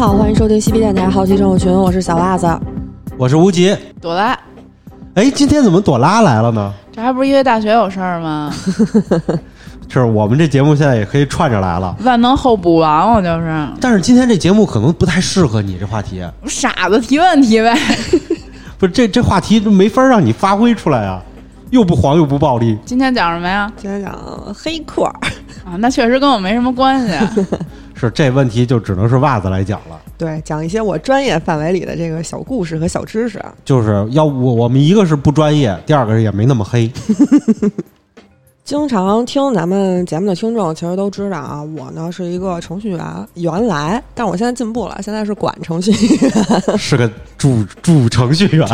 好，欢迎收听西皮电台好奇生活群，我是小袜子。我是无极。朵拉，哎，今天怎么朵拉来了呢？这还不是因为大学有事儿吗？是我们这节目现在也可以串着来了，万能后补王，我就是但是今天这节目可能不太适合你这话题，傻子提问题呗。不是这这话题没法让你发挥出来啊，又不黄又不暴力。今天讲什么呀？今天讲黑客，啊，那确实跟我没什么关系。是这问题就只能是袜子来讲了，对，讲一些我专业范围里的这个小故事和小知识。就是要我我们一个是不专业，第二个是也没那么黑。经常听咱们节目的听众其实都知道啊，我呢是一个程序员，原来，但我现在进步了，现在是管程序员。是个主主程序员，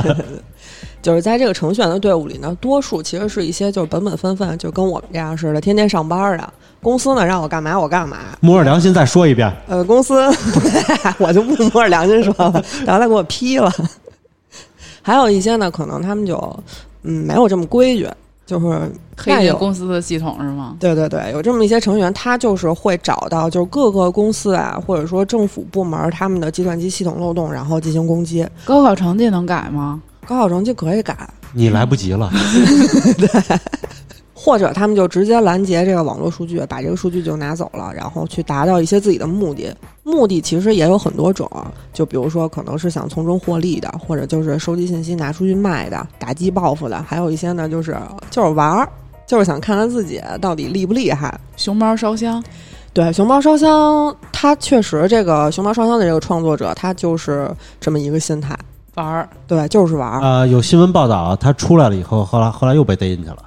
就是在这个程序员的队伍里呢，多数其实是一些就是本本分分，就跟我们这样似的，天天上班的。公司呢让我干嘛我干嘛，摸着良心再说一遍，呃，公司 我就不摸着良心说了，然后他给我批了。还有一些呢，可能他们就嗯没有这么规矩，就是黑进那有公司的系统是吗？对对对，有这么一些成员，他就是会找到就是各个公司啊，或者说政府部门他们的计算机系统漏洞，然后进行攻击。高考成绩能改吗？高考成绩可以改，你来不及了。或者他们就直接拦截这个网络数据，把这个数据就拿走了，然后去达到一些自己的目的。目的其实也有很多种，就比如说可能是想从中获利的，或者就是收集信息拿出去卖的，打击报复的，还有一些呢就是就是玩儿，就是想看看自己到底厉不厉害。熊猫烧香，对，熊猫烧香，它确实这个熊猫烧香的这个创作者，他就是这么一个心态，玩儿，对，就是玩儿。呃，有新闻报道，他出来了以后，后来后来又被逮进去了。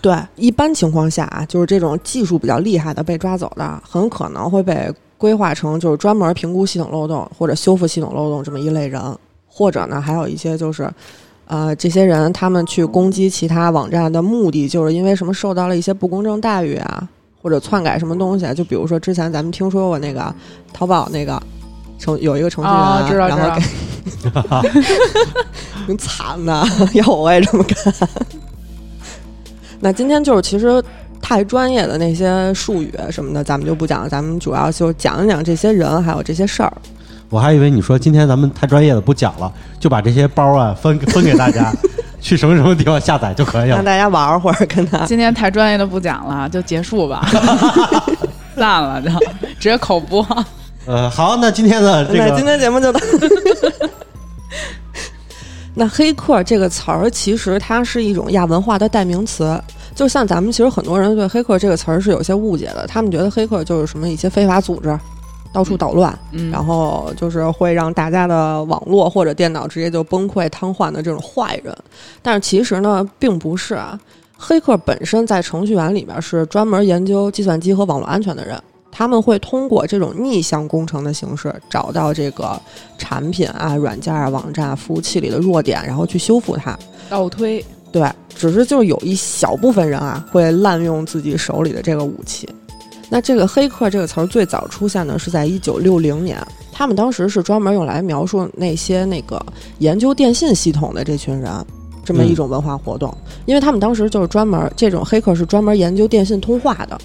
对，一般情况下啊，就是这种技术比较厉害的被抓走的，很可能会被规划成就是专门评估系统漏洞或者修复系统漏洞这么一类人，或者呢，还有一些就是，呃，这些人他们去攻击其他网站的目的，就是因为什么受到了一些不公正待遇啊，或者篡改什么东西啊，就比如说之前咱们听说过那个淘宝那个程 有一个程序员，哦知道然后给 挺惨的，要我我也这么干。那今天就是其实太专业的那些术语什么的，咱们就不讲了，咱们主要就讲一讲这些人还有这些事儿。我还以为你说今天咱们太专业的不讲了，就把这些包啊分分给大家，去什么什么地方下载就可以了。让大家玩会儿，跟他今天太专业的不讲了，就结束吧，散了就直接口播。呃，好，那今天的这个今天节目就到。那黑客这个词儿，其实它是一种亚文化的代名词。就像咱们其实很多人对黑客这个词儿是有些误解的，他们觉得黑客就是什么一些非法组织，到处捣乱，嗯，然后就是会让大家的网络或者电脑直接就崩溃瘫痪的这种坏人。但是其实呢，并不是啊。黑客本身在程序员里面是专门研究计算机和网络安全的人，他们会通过这种逆向工程的形式，找到这个产品啊、软件啊、网站、服务器里的弱点，然后去修复它。倒推，对，只是就是有一小部分人啊，会滥用自己手里的这个武器。那这个“黑客”这个词儿最早出现呢，是在一九六零年，他们当时是专门用来描述那些那个研究电信系统的这群人，这么一种文化活动。因为他们当时就是专门这种黑客是专门研究电信通话的。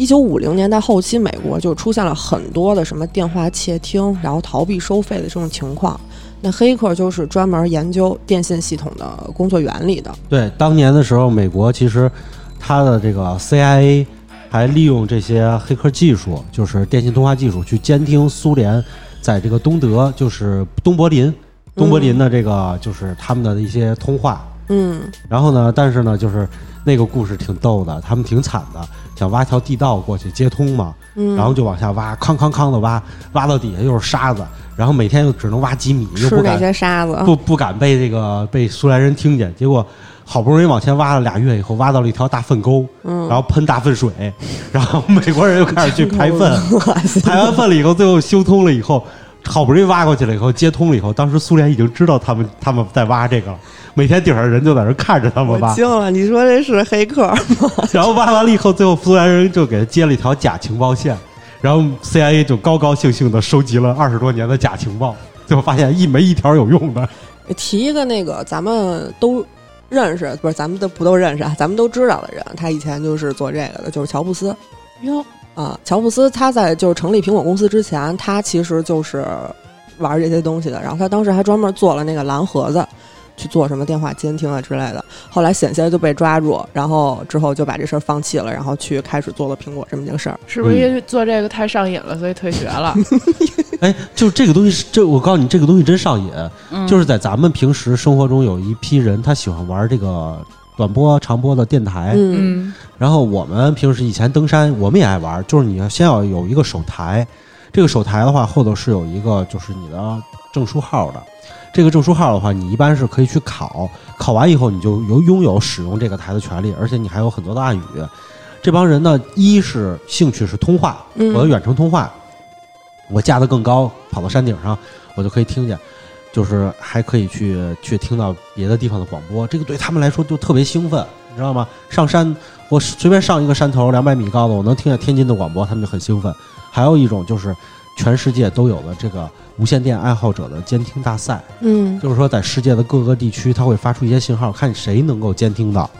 一九五零年代后期，美国就出现了很多的什么电话窃听，然后逃避收费的这种情况。那黑客就是专门研究电信系统的工作原理的。对当年的时候，美国其实它的这个 CIA 还利用这些黑客技术，就是电信通话技术，去监听苏联在这个东德，就是东柏林，东柏林的这个就是他们的一些通话。嗯，然后呢，但是呢，就是那个故事挺逗的，他们挺惨的，想挖条地道过去接通嘛，嗯然后就往下挖，康康康的挖，挖到底下又是沙子，然后每天又只能挖几米，又不敢些沙子，不不敢被这个被苏联人听见，结果好不容易往前挖了俩月以后，挖到了一条大粪沟，嗯，然后喷大粪水，然后美国人又开始去排粪，排完粪了以后，最后修通了以后，好不容易挖过去了以后，接通了以后，当时苏联已经知道他们他们在挖这个了，每天顶上人就在那看着他们挖，惊了！你说这是黑客吗？然后挖完了以后，最后苏联人就给他接了一条假情报线，然后 CIA 就高高兴兴的收集了二十多年的假情报，最后发现一没一条有用的。提一个那个咱们都认识，不是咱们都不都认识啊？咱们都知道的人，他以前就是做这个的，就是乔布斯。哟，啊，乔布斯他在就是成立苹果公司之前，他其实就是玩这些东西的。然后他当时还专门做了那个蓝盒子，去做什么电话监听啊之类的。后来险些就被抓住，然后之后就把这事儿放弃了，然后去开始做了苹果这么一个事儿。是不是因为做这个太上瘾了，所以退学了？哎，就这个东西是，这我告诉你，这个东西真上瘾。嗯就是在咱们平时生活中有一批人，他喜欢玩这个短波、长波的电台。嗯嗯然后我们平时以前登山，我们也爱玩，就是你要先要有一个手台，这个手台的话后头是有一个就是你的证书号的。这个证书号的话，你一般是可以去考，考完以后你就有拥有使用这个台的权利，而且你还有很多的暗语。这帮人呢，一是兴趣是通话，嗯我的远程通话，我架得更高，跑到山顶上，我就可以听见，就是还可以去去听到别的地方的广播，这个对他们来说就特别兴奋，你知道吗？上山，我随便上一个山头两百米高的，我能听见天津的广播，他们就很兴奋。还有一种就是全世界都有的这个无线电爱好者的监听大赛，嗯就是说在世界的各个地区，它会发出一些信号，看谁能够监听到，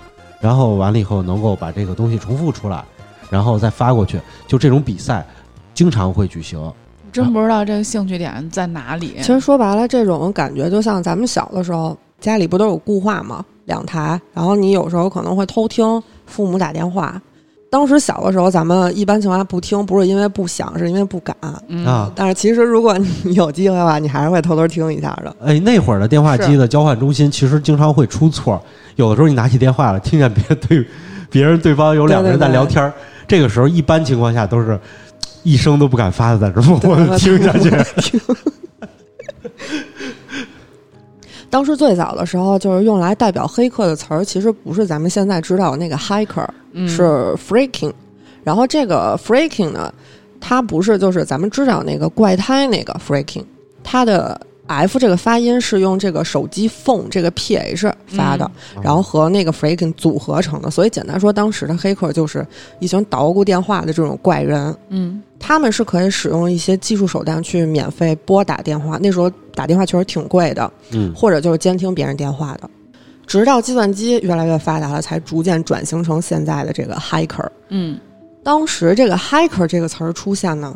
然后完了以后能够把这个东西重复出来，然后再发过去。就这种比赛经常会举行。真不知道这个兴趣点在哪里。其实说白了，这种感觉就像咱们小的时候，家里不都有固话吗？两台，然后你有时候可能会偷听父母打电话。当时小的时候，咱们一般情况下不听，不是因为不想，是因为不敢。嗯啊但是其实如果你 有机会的话，你还是会偷偷听一下的。哎，那会儿的电话机的交换中心其实经常会出错，有的时候你拿起电话了，听见别对别人对方有两个人在聊天儿这个时候一般情况下都是一声都不敢发的在这儿默默的听下去。当时最早的时候，就是用来代表黑客的词儿，其实不是咱们现在知道的那个 hiker，、嗯是 freaking。然后这个 freaking 呢，它不是就是咱们知道那个怪胎那个 freaking，它的 F 这个发音是用这个手机 phone 这个 PH 发的，然后和那个 freaking 组合成的。所以简单说，当时的黑客就是一群捣鼓电话的这种怪人。嗯他们是可以使用一些技术手段去免费拨打电话，那时候打电话确实挺贵的，嗯或者就是监听别人电话的。直到计算机越来越发达了，才逐渐转型成现在的这个 hiker。嗯当时这个 “hacker” 这个词儿出现呢，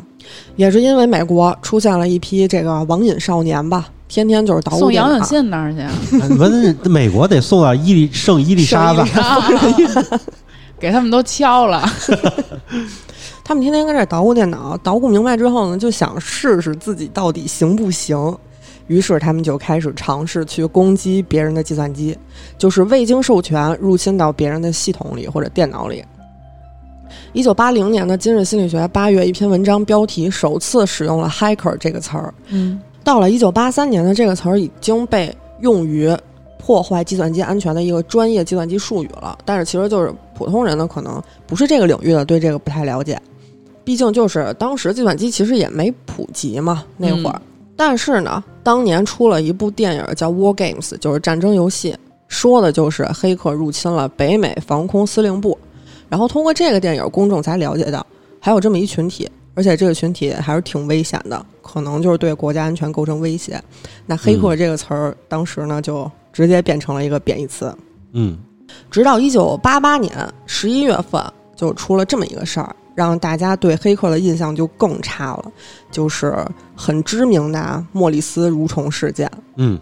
也是因为美国出现了一批这个网瘾少年吧，天天就是捣鼓电脑送杨永信那儿去，哎文美国得送到伊丽圣伊丽莎白，给他们都敲了。他们天天跟这儿捣鼓电脑，捣鼓明白之后呢，就想试试自己到底行不行。于是他们就开始尝试去攻击别人的计算机，就是未经授权入侵到别人的系统里或者电脑里。一九八零年的《今日心理学》八月一篇文章标题首次使用了 “hacker” 这个词儿。嗯到了一九八三年的这个词儿已经被用于破坏计算机安全的一个专业计算机术语了。但是其实就是普通人呢，可能不是这个领域的，对这个不太了解。毕竟就是当时计算机其实也没普及嘛，那会儿。但是呢，当年出了一部电影叫《War Games》，就是战争游戏，说的就是黑客入侵了北美防空司令部。然后通过这个电影，公众才了解到还有这么一群体，而且这个群体还是挺危险的，可能就是对国家安全构成威胁。那黑客这个词儿，当时呢就直接变成了一个贬义词。嗯直到一九八八年十一月份，就出了这么一个事儿，让大家对黑客的印象就更差了，就是很知名的啊莫里斯蠕虫事件。嗯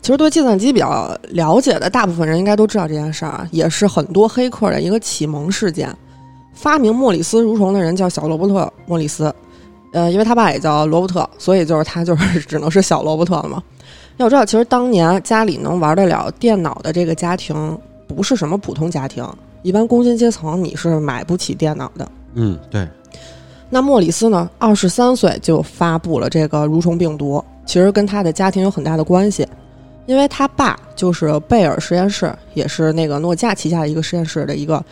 其实对计算机比较了解的大部分人应该都知道这件事儿啊，也是很多黑客的一个启蒙事件。发明莫里斯蠕虫的人叫小罗伯特·莫里斯，呃，因为他爸也叫罗伯特，所以就是他就是 只能是小罗伯特了嘛。要知道，其实当年家里能玩得了电脑的这个家庭不是什么普通家庭，一般工薪阶层你是买不起电脑的。嗯，对，那莫里斯呢，二十三岁就发布了这个蠕虫病毒，其实跟他的家庭有很大的关系，因为他爸就是贝尔实验室，也是那个诺基亚旗下的一个实验室的一个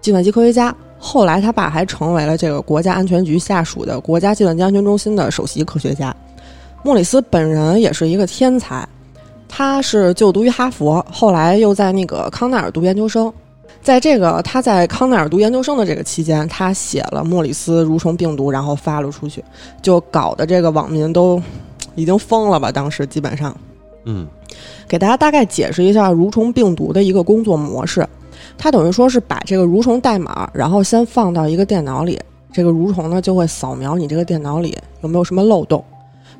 计算机科学家。后来他爸还成为了这个国家安全局下属的国家计算机安全中心的首席科学家。莫里斯本人也是一个天才，他是就读于哈佛，后来又在那个康奈尔读研究生。在这个他在康奈尔读研究生的这个期间，他写了莫里斯蠕虫病毒，然后发了出去，就搞得这个网民都已经疯了吧？当时基本上，嗯给大家大概解释一下蠕虫病毒的一个工作模式。它等于说是把这个蠕虫代码，然后先放到一个电脑里，这个蠕虫呢就会扫描你这个电脑里有没有什么漏洞，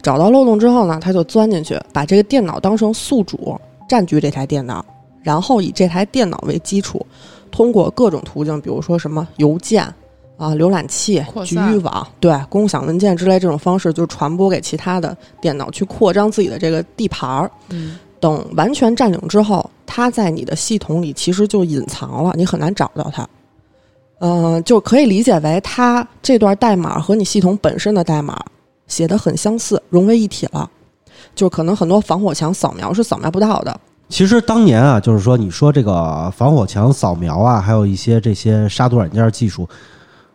找到漏洞之后呢，它就钻进去，把这个电脑当成宿主，占据这台电脑，然后以这台电脑为基础，通过各种途径，比如说什么邮件啊、浏览器、局域网，对，共享文件之类这种方式，就传播给其他的电脑，去扩张自己的这个地盘儿。嗯，等完全占领之后，它在你的系统里其实就隐藏了，你很难找到它。嗯、就可以理解为它这段代码和你系统本身的代码写的很相似，融为一体了。就可能很多防火墙扫描是扫描不到的。其实当年啊，就是说你说这个防火墙扫描啊，还有一些这些杀毒软件技术，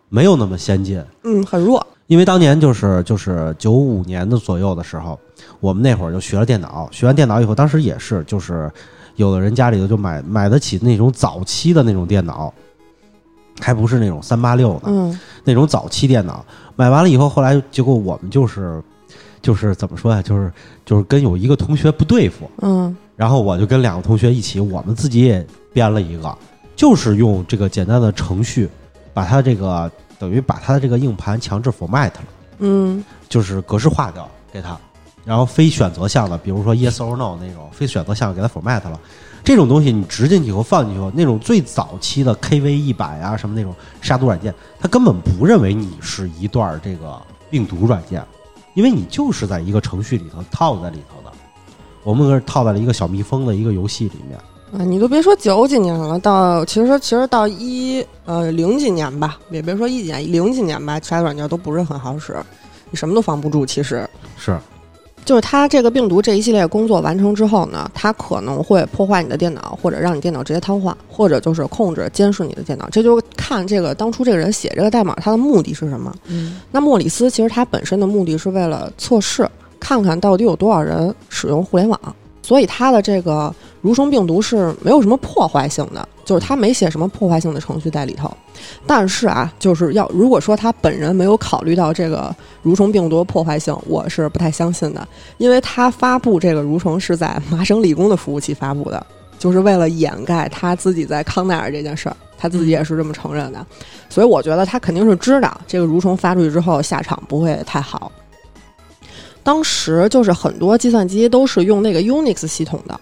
没有那么先进。嗯，很弱。因为当年就是就是九五年的左右的时候，我们那会儿就学了电脑，学完电脑以后，当时也是就是有的人家里头就买买得起那种早期的那种电脑，还不是那种三八六呢，嗯那种早期电脑。买完了以后，后来结果我们就是就是怎么说呀，就是就是跟有一个同学不对付，嗯然后我就跟两个同学一起，我们自己也编了一个，就是用这个简单的程序，把它这个等于把它的这个硬盘强制 format 了。嗯就是格式化掉给它，然后非选择项的，比如说 yes or no 那种非选择项给它 format 了。这种东西你植进去以后放进去以后，那种最早期的 KV 一百啊什么那种杀毒软件，它根本不认为你是一段这个病毒软件，因为你就是在一个程序里头套在里头的。我们是套在了一个小蜜蜂的一个游戏里面。啊，你都别说九几年了，到其实其实到一呃零几年吧，也别说一几年，零几年吧，其他软件都不是很好使，你什么都防不住。其实是，就是它这个病毒这一系列工作完成之后呢，它可能会破坏你的电脑，或者让你电脑直接瘫痪，或者就是控制监视你的电脑。这就看这个当初这个人写这个代码，他的目的是什么。嗯那莫里斯其实他本身的目的是为了测试，看看到底有多少人使用互联网，所以他的这个蠕虫病毒是没有什么破坏性的，就是他没写什么破坏性的程序在里头。但是啊，就是要如果说他本人没有考虑到这个蠕虫病毒破坏性，我是不太相信的，因为他发布这个蠕虫是在麻省理工的服务器发布的，就是为了掩盖他自己在康奈尔这件事儿，他自己也是这么承认的。所以我觉得他肯定是知道这个蠕虫发出去之后下场不会太好。当时就是很多计算机都是用那个 Unix 系统的，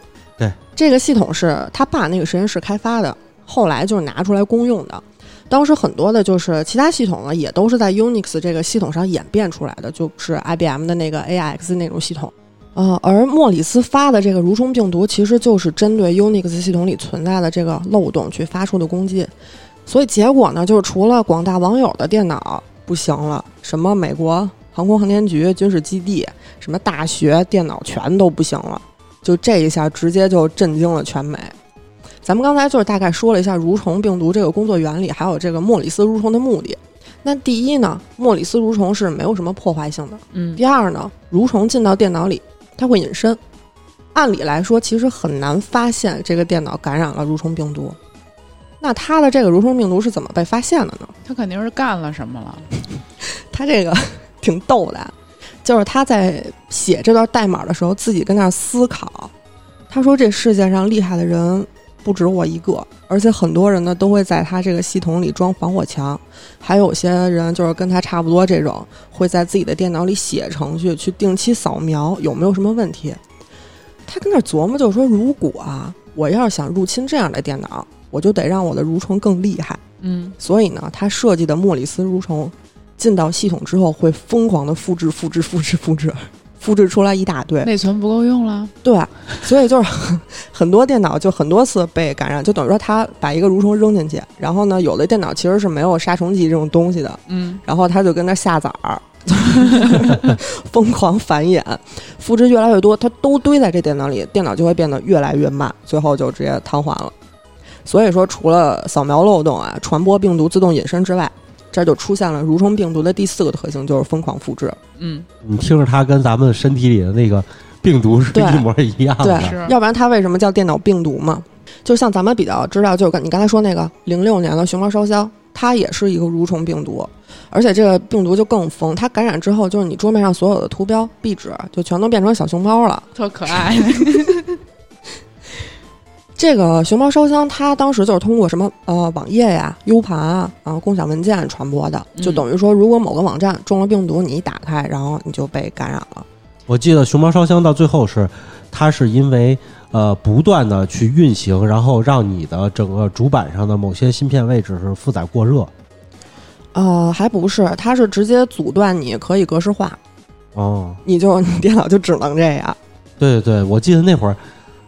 这个系统是他爸那个实验室开发的，后来就是拿出来公用的。当时很多的就是其他系统呢，也都是在 Unix 这个系统上演变出来的，就是 IBM 的那个 AIX 那种系统。呃，而莫里斯发的这个蠕虫病毒，其实就是针对 Unix 系统里存在的这个漏洞去发出的攻击。所以结果呢，就是除了广大网友的电脑不行了，什么美国航空航天局军事基地、什么大学电脑全都不行了，就这一下直接就震惊了全美。咱们刚才就是大概说了一下蠕虫病毒这个工作原理，还有这个莫里斯蠕虫的目的。那第一呢，莫里斯蠕虫是没有什么破坏性的。嗯第二呢，蠕虫进到电脑里，它会隐身。按理来说，其实很难发现这个电脑感染了蠕虫病毒。那它的这个蠕虫病毒是怎么被发现的呢？它肯定是干了什么了。它这个 挺逗的，就是他在写这段代码的时候，自己跟那儿思考。他说：“这世界上厉害的人不止我一个，而且很多人呢都会在他这个系统里装防火墙，还有些人就是跟他差不多这种，会在自己的电脑里写程序去定期扫描有没有什么问题。”他跟那儿琢磨，就是说，如果啊，我要是想入侵这样的电脑，我就得让我的蠕虫更厉害。嗯所以呢，他设计的莫里斯蠕虫进到系统之后，会疯狂的复制、复制、复制、复制，复制出来一大堆。内存不够用了。对，所以就是很 很多电脑就很多次被感染，就等于说他把一个蠕虫扔进去，然后呢，有的电脑其实是没有杀虫剂这种东西的，嗯然后他就跟那下崽儿。疯狂繁衍，复制越来越多，它都堆在这电脑里，电脑就会变得越来越慢，最后就直接瘫痪了。所以说，除了扫描漏洞啊、传播病毒、自动隐身之外，这就出现了蠕虫病毒的第四个特性，就是疯狂复制。嗯，你听着，它跟咱们身体里的那个病毒是一模一样的。对是要不然它为什么叫电脑病毒嘛？就像咱们比较知道，就是你刚才说那个零六年的熊猫烧香，它也是一个蠕虫病毒，而且这个病毒就更疯，它感染之后，就是你桌面上所有的图标、壁纸就全都变成小熊猫了。特可爱。这个熊猫烧香，它当时就是通过什么呃网页呀、U 盘啊、啊共享文件传播的，就嗯等于说，如果某个网站中了病毒，你一打开，然后你就被感染了。我记得熊猫烧香到最后是，它是因为呃不断的去运行，然后让你的整个主板上的某些芯片位置是负载过热。呃，还不是，它是直接阻断你可以格式化，哦，你就你电脑就只能这样。对对对，我记得那会儿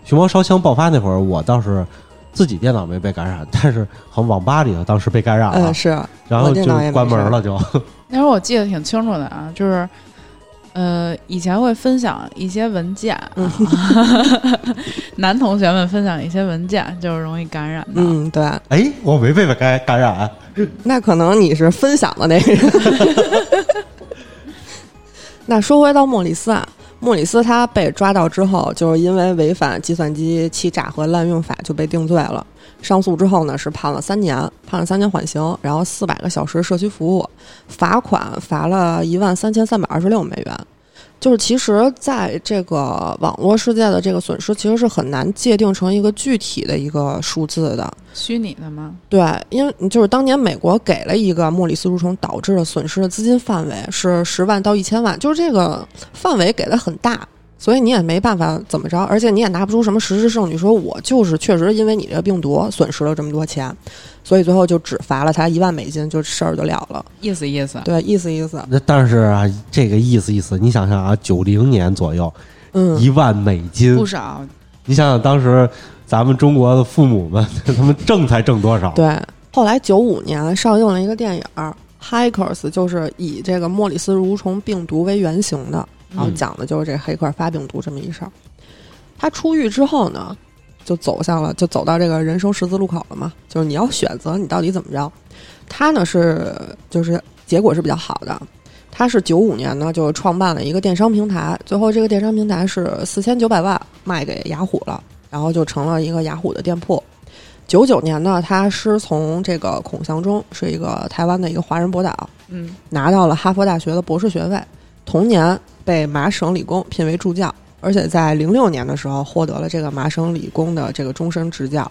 熊猫烧香爆发那会儿，我倒是自己电脑没被感染，但是好像网吧里头当时被感染了，嗯，是，然后就关门了就。那会儿我记得挺清楚的啊，就是。呃，以前会分享一些文件，嗯 男同学们分享一些文件，就是容易感染的。嗯，对，哎，我没被感感染。那可能你是分享的那个人。那说回到莫里斯啊，莫里斯他被抓到之后，就是因为违反计算机欺诈和滥用法就被定罪了。上诉之后呢，是判了三年，判了三年缓刑，然后四百个小时社区服务，罚款罚了一万三千三百二十六美元。就是其实在这个网络世界的这个损失，其实是很难界定成一个具体的一个数字的。虚拟的吗？对，因为就是当年美国给了一个莫里斯蠕虫导致的损失的资金范围是十万到一千万，就是这个范围给的很大，所以你也没办法怎么着，而且你也拿不出什么实质证据，说我就是确实因为你这个病毒损失了这么多钱，所以最后就只罚了他一万美金，就事儿就了了。意思意思。对，意思意思，那但是啊，这个意思意思，你想想啊，九零年左右，嗯，一万美金不，少，你想想当时咱们中国的父母们，他们挣才挣多少？对。后来九五年上映了一个电影儿《Hackers》，就是以这个莫里斯蠕虫病毒为原型的，然后嗯讲的就是这黑客发病毒这么一事儿。他出狱之后呢，就走向了，就走到这个人生十字路口了嘛，就是你要选择你到底怎么着。他呢是就是结果是比较好的，他是九五年呢就创办了一个电商平台，最后这个电商平台是四千九百万卖给雅虎了，然后就成了一个雅虎的店铺。九九年呢，他师从这个孔祥中，是一个台湾的一个华人博导，嗯，拿到了哈佛大学的博士学位，同年被麻省理工聘为助教，而且在零六年的时候获得了这个麻省理工的这个终身执教。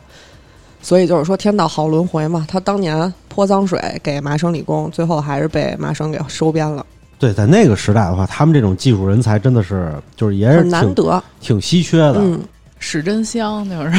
所以就是说天道好轮回嘛，他当年泼脏水给麻省理工，最后还是被麻省给收编了，对，在那个时代的话，他们这种技术人才真的是，就是也是很难得。挺稀缺的。嗯，史真香就是。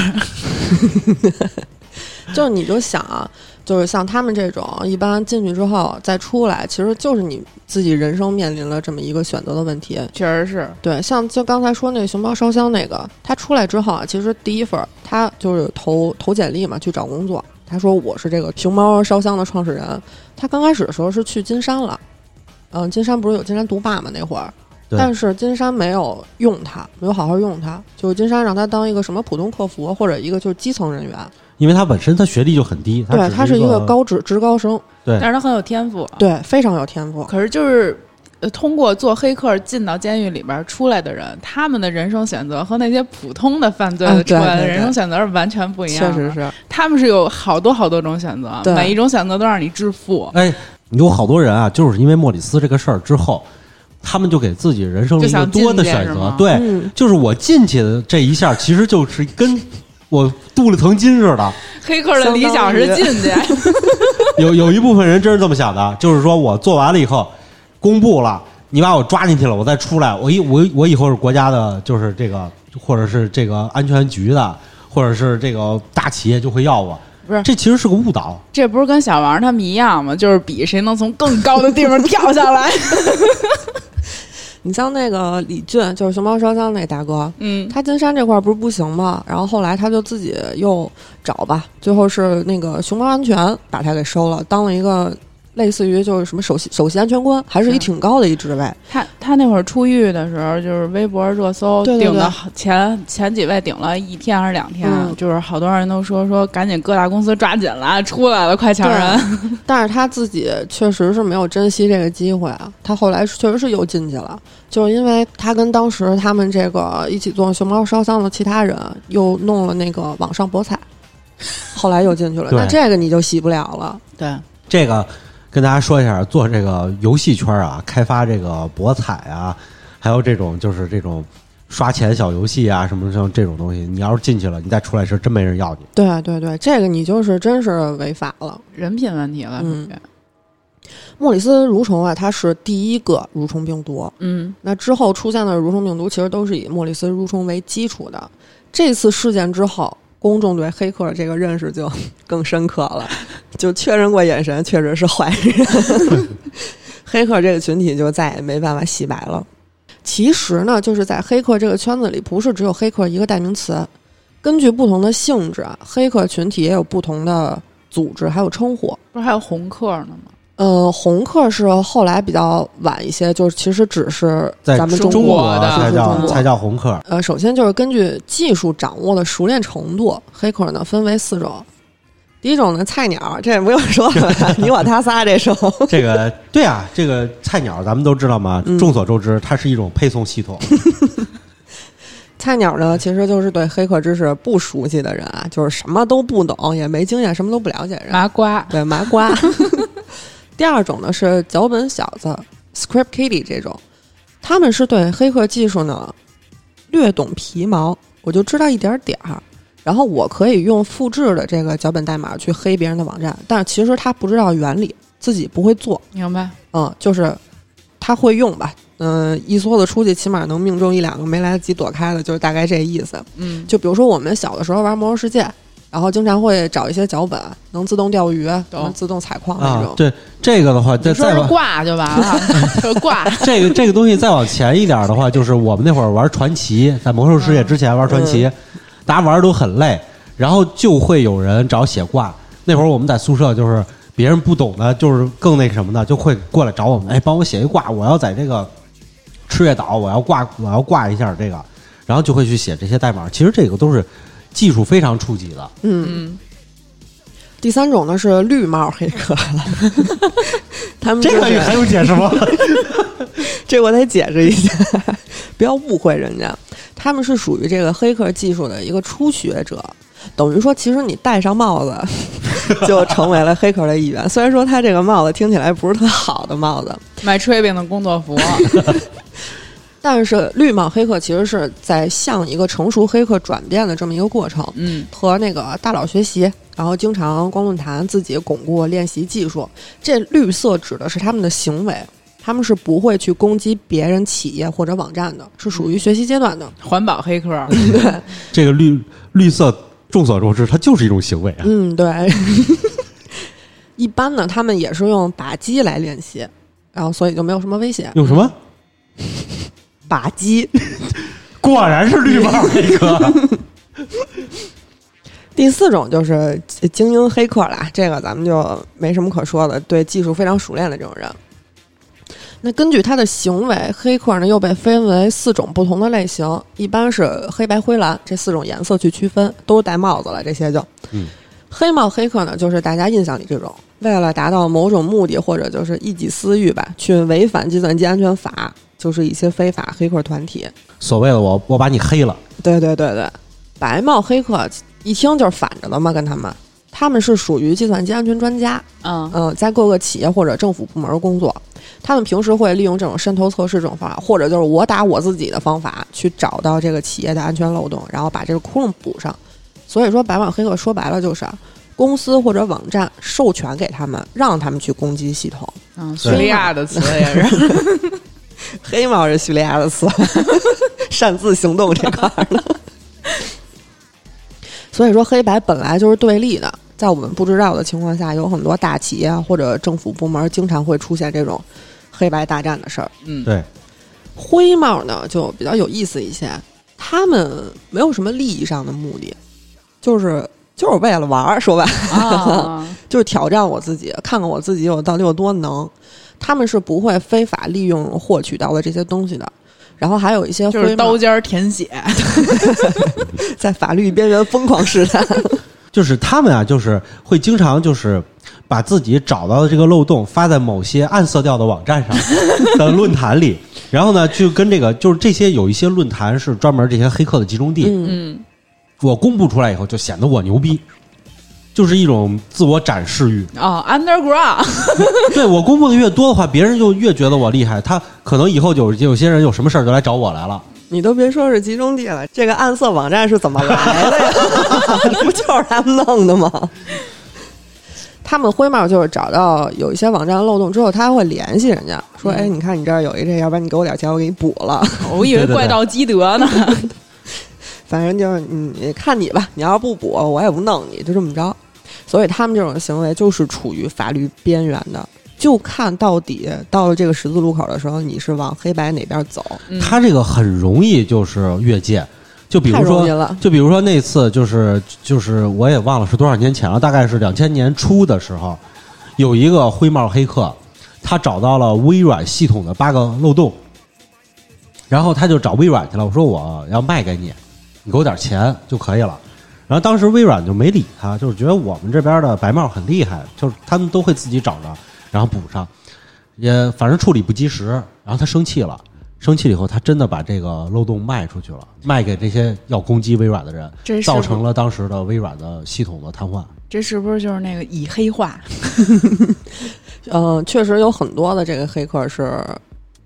就是你就想啊，就是像他们这种，一般进去之后再出来，其实就是你自己人生面临了这么一个选择的问题。确实是，对，像就刚才说那个熊猫烧香那个，他出来之后啊，其实第一份儿他就是投投简历嘛，去找工作。他说我是这个熊猫烧香的创始人。他刚开始的时候是去金山了，嗯，金山不是有金山毒霸嘛那会儿，但是金山没有用他，没有好好用他，就是金山让他当一个什么普通客服或者一个就是基层人员。因为他本身他学历就很低，对，他是一一个高职职高生，对但是他很有天赋。对，非常有天赋。可是就是。呃，通过做黑客进到监狱里边出来的人，他们的人生选择和那些普通的犯罪啊的出来的人生选择是完全不一样的。确实是，他们是有好多好多种选择，对每一种选择都让你致富。哎，有好多人啊，就是因为莫里斯这个事儿之后，他们就给自己人生了一个多的选择。对，嗯，就是我进去的这一下，其实就是跟我镀了层金似的。黑客的理想是进去，有有一部分人真是这么想的，就是说我做完了以后，公布了，你把我抓进去了，我再出来，我以我我以后是国家的，就是这个，或者是这个安全局的，或者是这个大企业就会要我。不是这其实是个误导。这不是跟小王他们一样吗？就是比谁能从更高的地方跳下来。你像那个李俊，就是熊猫烧香那大哥，嗯，他金山这块儿不是不行吗？然后后来他就自己又找吧，最后是那个熊猫安全把他给收了，当了一个类似于就是什么首席首席安全官，还是一挺高的一职位。他他那会儿出狱的时候，就是微博热搜对对对顶的前前几位顶了一天还是两天，嗯就是好多人都说说赶紧各大公司抓紧了，出来了，快抢人。但是他自己确实是没有珍惜这个机会啊，他后来确实是又进去了，就是因为他跟当时他们这个一起做熊猫烧香的其他人又弄了那个网上博彩，后来又进去了，那这个你就洗不了了。对，这个跟大家说一下，做这个游戏圈啊，开发这个博彩啊，还有这种就是这种刷钱小游戏啊，什么像这种东西，你要是进去了，你再出来是真没人要你。对对对，这个你就是真是违法了。人品问题了，嗯属于莫里斯蠕虫啊，它是第一个蠕虫病毒。嗯那之后出现的蠕虫病毒其实都是以莫里斯蠕虫为基础的。这次事件之后，公众对黑客这个认识就 更深刻了，就确认过眼神，确实是坏人。黑客这个群体就再也没办法洗白了。其实呢，就是在黑客这个圈子里，不是只有黑客一个代名词。根据不同的性质，黑客群体也有不同的组织还有称呼。不是还有红客呢吗？呃，红客是后来比较晚一些，就是其实只是咱们中国国的才叫才叫红客。呃，首先就是根据技术掌握的熟练程度，黑客呢分为四种。第一种呢，菜鸟，这也不用说了，你我他仨这种。这个对啊，这个菜鸟咱们都知道嘛，嗯众所周知，它是一种配送系统。菜鸟呢，其实就是对黑客知识不熟悉的人啊，就是什么都不懂，也没经验，什么都不了解的人。麻瓜，对麻瓜。第二种呢是脚本小子 （Script Kitty） 这种，他们是对黑客技术呢略懂皮毛，我就知道一点点儿，然后我可以用复制的这个脚本代码去黑别人的网站，但是其实他不知道原理，自己不会做，明白？嗯，就是他会用吧，嗯、一梭子出去起码能命中一两个没来得及躲开的，就是大概这意思。嗯，就比如说我们小的时候玩《魔兽世界》，然后经常会找一些脚本能自动钓鱼、能自动采矿那种，。啊对这个的话，再再挂就完了，就是挂。这个这个东西再往前一点的话，就是我们那会儿玩传奇，在魔兽世界之前玩传奇，大家玩的都很累，然后就会有人找写挂。那会儿我们在宿舍，就是别人不懂的，就是更那什么的，就会过来找我们，哎，帮我写一挂，我要在这个赤月岛，我要挂，我要挂一下这个，然后就会去写这些代码。其实这个都是技术非常初级的，嗯，嗯，第三种呢是绿帽黑客了，他们、就是、这个还用解释吗？这我得解释一下，不要误会人家，他们是属于这个黑客技术的一个初学者，等于说其实你戴上帽子 就成为了黑客的一员。虽然说他这个帽子听起来不是特好的帽子，卖炊饼的工作服，但是绿帽黑客其实是在向一个成熟黑客转变的这么一个过程。嗯和那个大佬学习，然后经常光论坛自己巩固练习技术。这绿色指的是他们的行为，他们是不会去攻击别人企业或者网站的，是属于学习阶段的。环保黑客，对这个绿绿色，众所周知，它就是一种行为啊。嗯，对。一般呢，他们也是用靶机来练习，然后所以就没有什么危险。用什么？靶机。果然是绿帽黑客。第四种就是精英黑客啦，这个咱们就没什么可说的，对技术非常熟练的这种人。那根据他的行为，黑客呢又被分为四种不同的类型，一般是黑白灰蓝这四种颜色去区分，都是戴帽子了，这些就。嗯。黑帽黑客呢，就是大家印象里这种，为了达到某种目的或者就是一己私欲吧，去违反计算机安全法，就是一些非法黑客团体。所谓的我我把你黑了，对对对对，白帽黑客一听就是反着的嘛，跟他们，他们是属于计算机安全专家，嗯嗯、在各个企业或者政府部门工作，他们平时会利用这种渗透测试这种方法，或者就是我打我自己的方法去找到这个企业的安全漏洞，然后把这个窟窿补上。所以说，白帽黑客说白了就是啊公司或者网站授权给他们，让他们去攻击系统。嗯，叙利亚的词也是，黑帽是叙利亚的词，擅自行动这块儿的。所以说，黑白本来就是对立的，在我们不知道的情况下，有很多大企业啊或者政府部门经常会出现这种黑白大战的事儿。嗯，对，灰帽呢就比较有意思一些，他们没有什么利益上的目的，就是就是为了玩儿，说白了。啊，就是挑战我自己，看看我自己有到底有多能。他们是不会非法利用获取到的这些东西的。然后还有一些就是刀尖儿舔血，在法律边缘疯狂试探。就是他们啊，就是会经常就是把自己找到的这个漏洞发在某些暗色调的网站上 的论坛里，然后呢，就跟这个就是这些有一些论坛是专门这些黑客的集中地，嗯，嗯，我公布出来以后就显得我牛逼。就是一种自我展示欲，哦，underground，对我公布的越多的话，别人就越觉得我厉害。他可能以后有有些人有什么事儿就来找我来了。你都别说是集中地了，这个暗色网站是怎么来的呀？这 不就是他们弄的吗？他们灰帽就是找到有一些网站漏洞之后，他会联系人家说：“嗯哎，你看你这儿有一这，要不然你给我点钱，我给你补了。我以为怪盗基德呢。反正就是你你看你吧，你要是不补，我也不弄你，就这么着。所以他们这种行为就是处于法律边缘的，就看到底到了这个十字路口的时候，你是往黑白哪边走。嗯。他这个很容易就是越界，就比如说，就比如说那次就是就是我也忘了是多少年前了，大概是两千年初的时候，有一个灰帽黑客，他找到了微软系统的八个漏洞，然后他就找微软去了，我说我要卖给你，你给我点钱就可以了。然后当时微软就没理他，就是觉得我们这边的白帽很厉害，就是他们都会自己找着，然后补上，也反正处理不及时，然后他生气了。生气了以后，他真的把这个漏洞卖出去了，卖给这些要攻击微软的人，造成了当时的微软的系统的瘫痪。这是不是就是那个以黑化？嗯、确实有很多的这个黑客是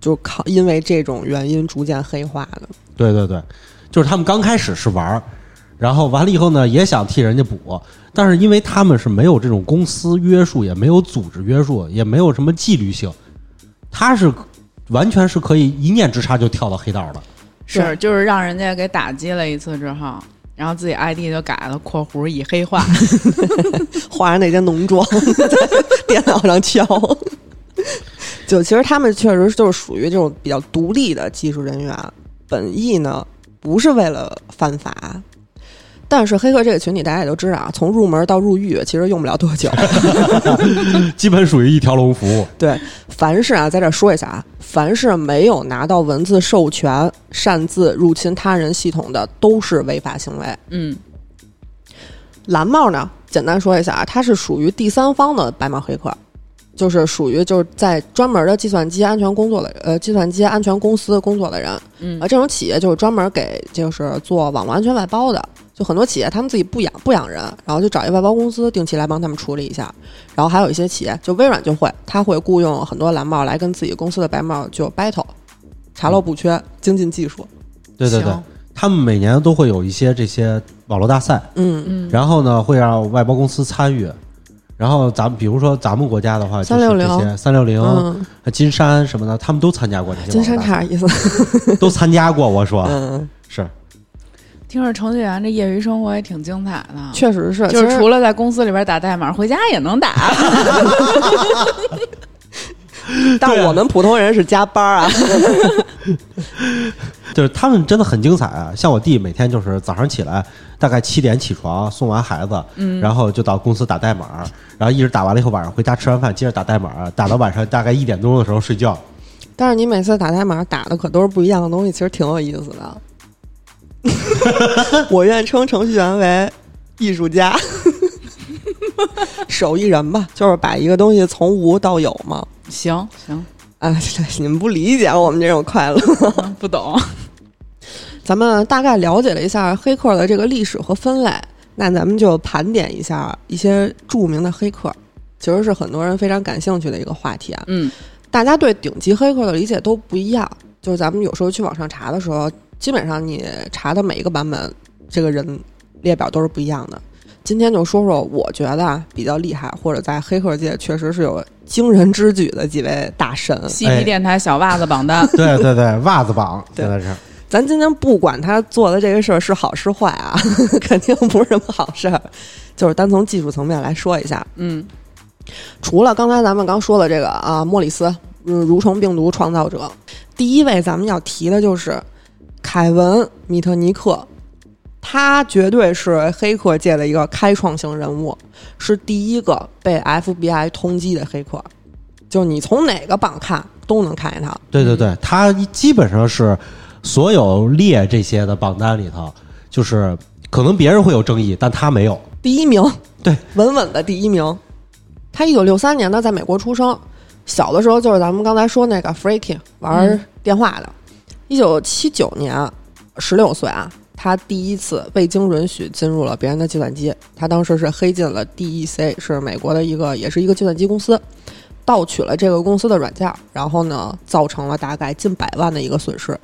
就靠因为这种原因逐渐黑化的。对对对，就是他们刚开始是玩儿，然后完了以后呢，也想替人家补，但是因为他们是没有这种公司约束，也没有组织约束，也没有什么纪律性，他是完全是可以一念之差就跳到黑道的。是，就是让人家给打击了一次之后，然后自己 ID 就改了（括弧已黑化画上那些浓妆在电脑上敲。就其实他们确实就是属于这种比较独立的技术人员，本意呢不是为了犯法。但是黑客这个群体大家也都知道啊，从入门到入狱其实用不了多久。基本属于一条龙服务。对，凡是啊，在这儿说一下啊，凡是没有拿到文字授权擅自入侵他人系统的，都是违法行为。）。嗯，蓝帽呢，简单说一下啊，它是属于第三方的白帽黑客，就是属于就是在专门的计算机安全工作的呃计算机安全公司工作的人，嗯啊，这种企业就是专门给就是做网络安全外包的，就很多企业他们自己不养不养人，然后就找一外包公司定期来帮他们处理一下，然后还有一些企业，就微软就会，他会雇佣很多蓝帽来跟自己公司的白帽就 battle，查漏补缺，精进技术，对对对，他们每年都会有一些这些网络大赛，嗯，嗯，然后呢会让外包公司参与。然后咱们比如说咱们国家的话，就是这些三六零、嗯，金山什么的，他们都参加过这些金山差点意思，都参加过。我说嗯，是，听着程序员这业余生活也挺精彩的，确实是，就是除了在公司里边打代码，回家也能打。但我们普通人是加班啊，就是他们真的很精彩啊！像我弟每天就是早上起来大概七点起床，送完孩子，嗯然后就到公司打代码，然后一直打完了以后晚上回家吃完饭接着打代码，打到晚上大概一点钟的时候睡觉。但是你每次打代码打的可都是不一样的东西，其实挺有意思的。我愿称程序员为艺术家，手艺人吧，就是把一个东西从无到有嘛。行行，啊，你们不理解我们这种快乐。不懂。咱们大概了解了一下黑客的这个历史和分类，那咱们就盘点一下一些著名的黑客，其实是很多人非常感兴趣的一个话题啊。嗯大家对顶级黑客的理解都不一样，就是咱们有时候去网上查的时候，基本上你查的每一个版本，这个人列表都是不一样的。今天就说说我觉得啊比较厉害，或者在黑客界确实是有惊人之举的几位大神。嬉皮电台小袜子榜单，对对对，袜子榜对现在是。咱今天不管他做的这个事儿是好是坏啊，肯定不是什么好事儿，就是单从技术层面来说一下。嗯除了刚才咱们刚说的这个啊，莫里斯，嗯，蠕虫病毒创造者，第一位咱们要提的就是凯文·米特尼克，他绝对是黑客界的一个开创性人物，是第一个被 FBI 通缉的黑客。就你从哪个榜看都能看见他，对对对，他基本上是所有列这些的榜单里头，就是可能别人会有争议，但他没有。第一名，对，稳稳的第一名。他一九六三年呢，在美国出生，小的时候就是咱们刚才说那个 Freaky 玩嗯电话的。一九七九年，十六岁啊，他第一次未经允许进入了别人的计算机。他当时是黑进了 DEC，是美国的一个，也是一个计算机公司，盗取了这个公司的软件，然后呢，造成了大概近百万的一个损失。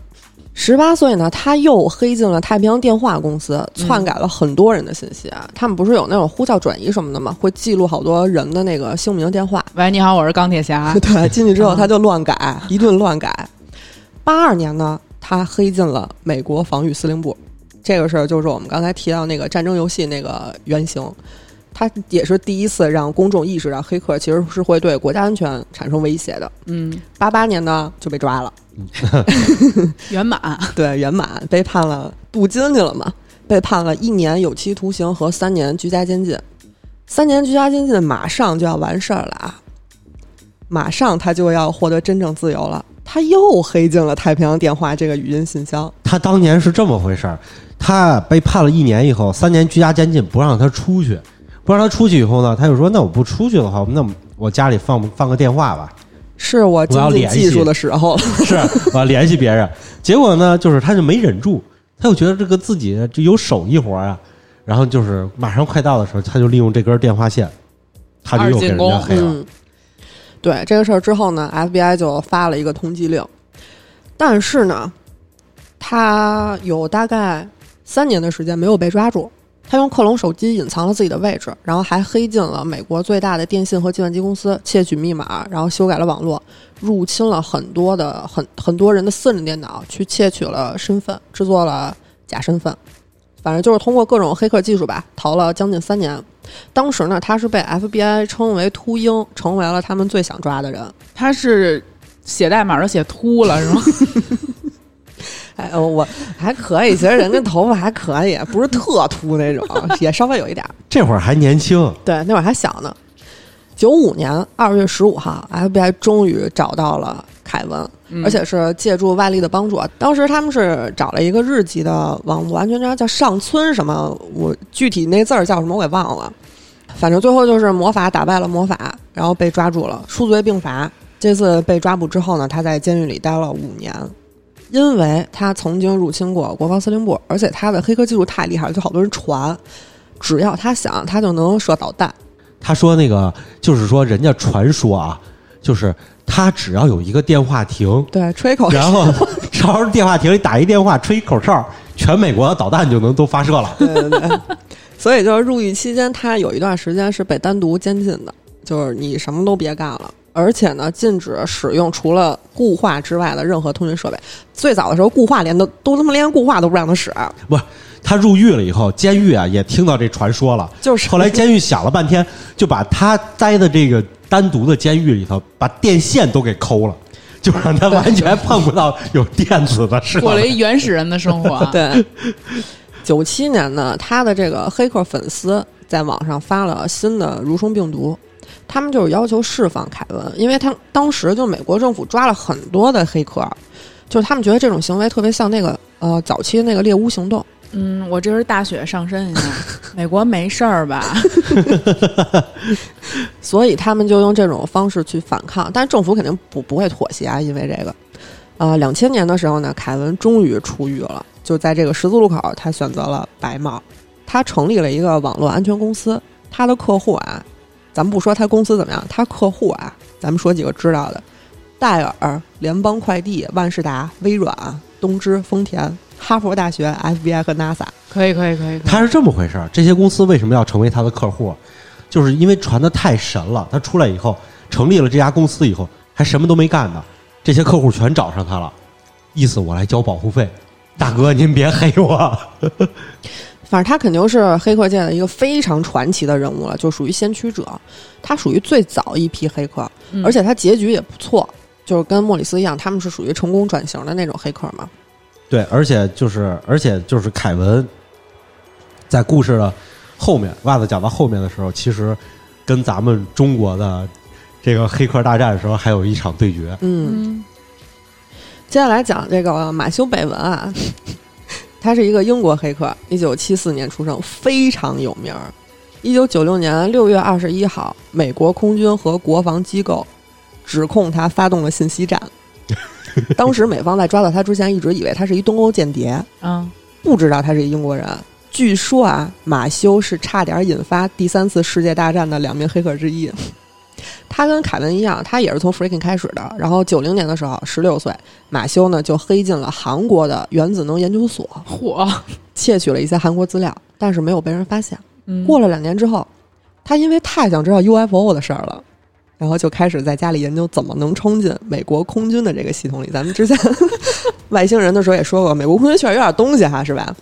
十八岁呢，他又黑进了太平洋电话公司，篡改了很多人的信息啊。他们不是有那种呼叫转移什么的吗？会记录好多人的那个姓名、电话。喂，你好，我是钢铁侠。对，进去之后他就乱改，一顿乱改。八二年呢，他黑进了美国防御司令部，这个事儿就是我们刚才提到那个战争游戏那个原型。他也是第一次让公众意识到黑客其实是会对国家安全产生威胁的。嗯，八八年呢就被抓了，圆满。对，圆满被判了镀金去了嘛，被判了一年有期徒刑和三年居家监禁。三年居家监禁马上就要完事儿了啊，马上他就要获得真正自由了。他又黑进了太平洋电话这个语音信箱。他当年是这么回事儿，他被判了一年以后，三年居家监禁，不让他出去。不让他出去以后呢，他就说：“那我不出去的话，那我家里放放个电话吧。”是我我要联系技术的时候，是我要联系别人。结果呢，就是他就没忍住，他又觉得这个自己就有手艺活啊，然后就是马上快到的时候，他就利用这根电话线，他就又给人家黑了。嗯，对这个事儿之后呢，FBI 就发了一个通缉令，但是呢，他有大概三年的时间没有被抓住。他用克隆手机隐藏了自己的位置，然后还黑进了美国最大的电信和计算机公司，窃取密码，然后修改了网络，入侵了很多的很很多人的私人电脑，去窃取了身份，制作了假身份。反正就是通过各种黑客技术吧，逃了将近三年。当时呢，他是被 FBI 称为秃鹰，成为了他们最想抓的人。他是写代码都写秃了，是吗？哎，我还可以，其实人家头发还可以，不是特秃那种，也稍微有一点。这会儿还年轻，对，那会儿还小呢。九五年二月十五号，FBI 终于找到了凯文，而且是借助外力的帮助。当时他们是找了一个日籍的网络安全专家，叫上村什么，我具体那字儿叫什么我给忘了。反正最后就是魔法打败了魔法，然后被抓住了，数罪并罚。这次被抓捕之后呢，他在监狱里待了五年。因为他曾经入侵过国防司令部，而且他的黑客技术太厉害了，就好多人传，只要他想，他就能射导弹。他说那个就是说，人家传说啊，就是他只要有一个电话亭，对，吹口哨，然后朝着电话亭里打一电话，吹一口哨，全美国的导弹就能都发射了。对对对，所以就是入狱期间，他有一段时间是被单独监禁的，就是你什么都别干了。而且呢，禁止使用除了固话之外的任何通讯设备。最早的时候，固话连都都他妈连固话都不让他使。不，他入狱了以后，监狱啊也听到这传说了。就是后来监狱想了半天，就把他待的这个单独的监狱里头，把电线都给抠了，就让他完全碰不到有电子的事。过了一原始人的生活。对。九七年呢，他的这个黑客粉丝在网上发了新的蠕虫病毒。他们就是要求释放凯文，因为他当时就美国政府抓了很多的黑客，就是他们觉得这种行为特别像那个呃早期那个猎巫行动。嗯，我这是大雪上身一下，美国没事儿吧？所以他们就用这种方式去反抗，但是政府肯定不不会妥协啊，因为这个。呃，两千年的时候呢，凯文终于出狱了，就在这个十字路口，他选择了白帽，他成立了一个网络安全公司，他的客户啊。咱们不说他公司怎么样，他客户啊，咱们说几个知道的：戴尔、联邦快递、万事达、微软、东芝、丰田、哈佛大学、FBI 和 NASA。可以，可以，可以。他是这么回事儿，这些公司为什么要成为他的客户？就是因为传的太神了。他出来以后，成立了这家公司以后，还什么都没干呢，这些客户全找上他了，意思我来交保护费，大哥您别黑我。反正他肯定是黑客界的一个非常传奇的人物了，就属于先驱者。他属于最早一批黑客，而且他结局也不错，就是跟莫里斯一样，他们是属于成功转型的那种黑客嘛。对，而且就是，而且就是凯文在故事的后面，袜子讲到后面的时候，其实跟咱们中国的这个黑客大战的时候，还有一场对决。嗯，接下来讲这个马修·贝文啊。他是一个英国黑客，一九七四年出生，非常有名儿。一九九六年六月二十一号，美国空军和国防机构指控他发动了信息战。当时美方在抓到他之前，一直以为他是一东欧间谍，嗯，不知道他是一英国人。据说啊，马修是差点引发第三次世界大战的两名黑客之一。他跟凯文一样，他也是从 Freaking 开始的。然后九零年的时候，十六岁，马修呢就黑进了韩国的原子能研究所，火，窃取了一些韩国资料，但是没有被人发现。嗯过了两年之后，他因为太想知道 UFO 的事儿了，然后就开始在家里研究怎么能冲进美国空军的这个系统里。咱们之前 外星人的时候也说过，美国空军确实有点东西哈，是吧？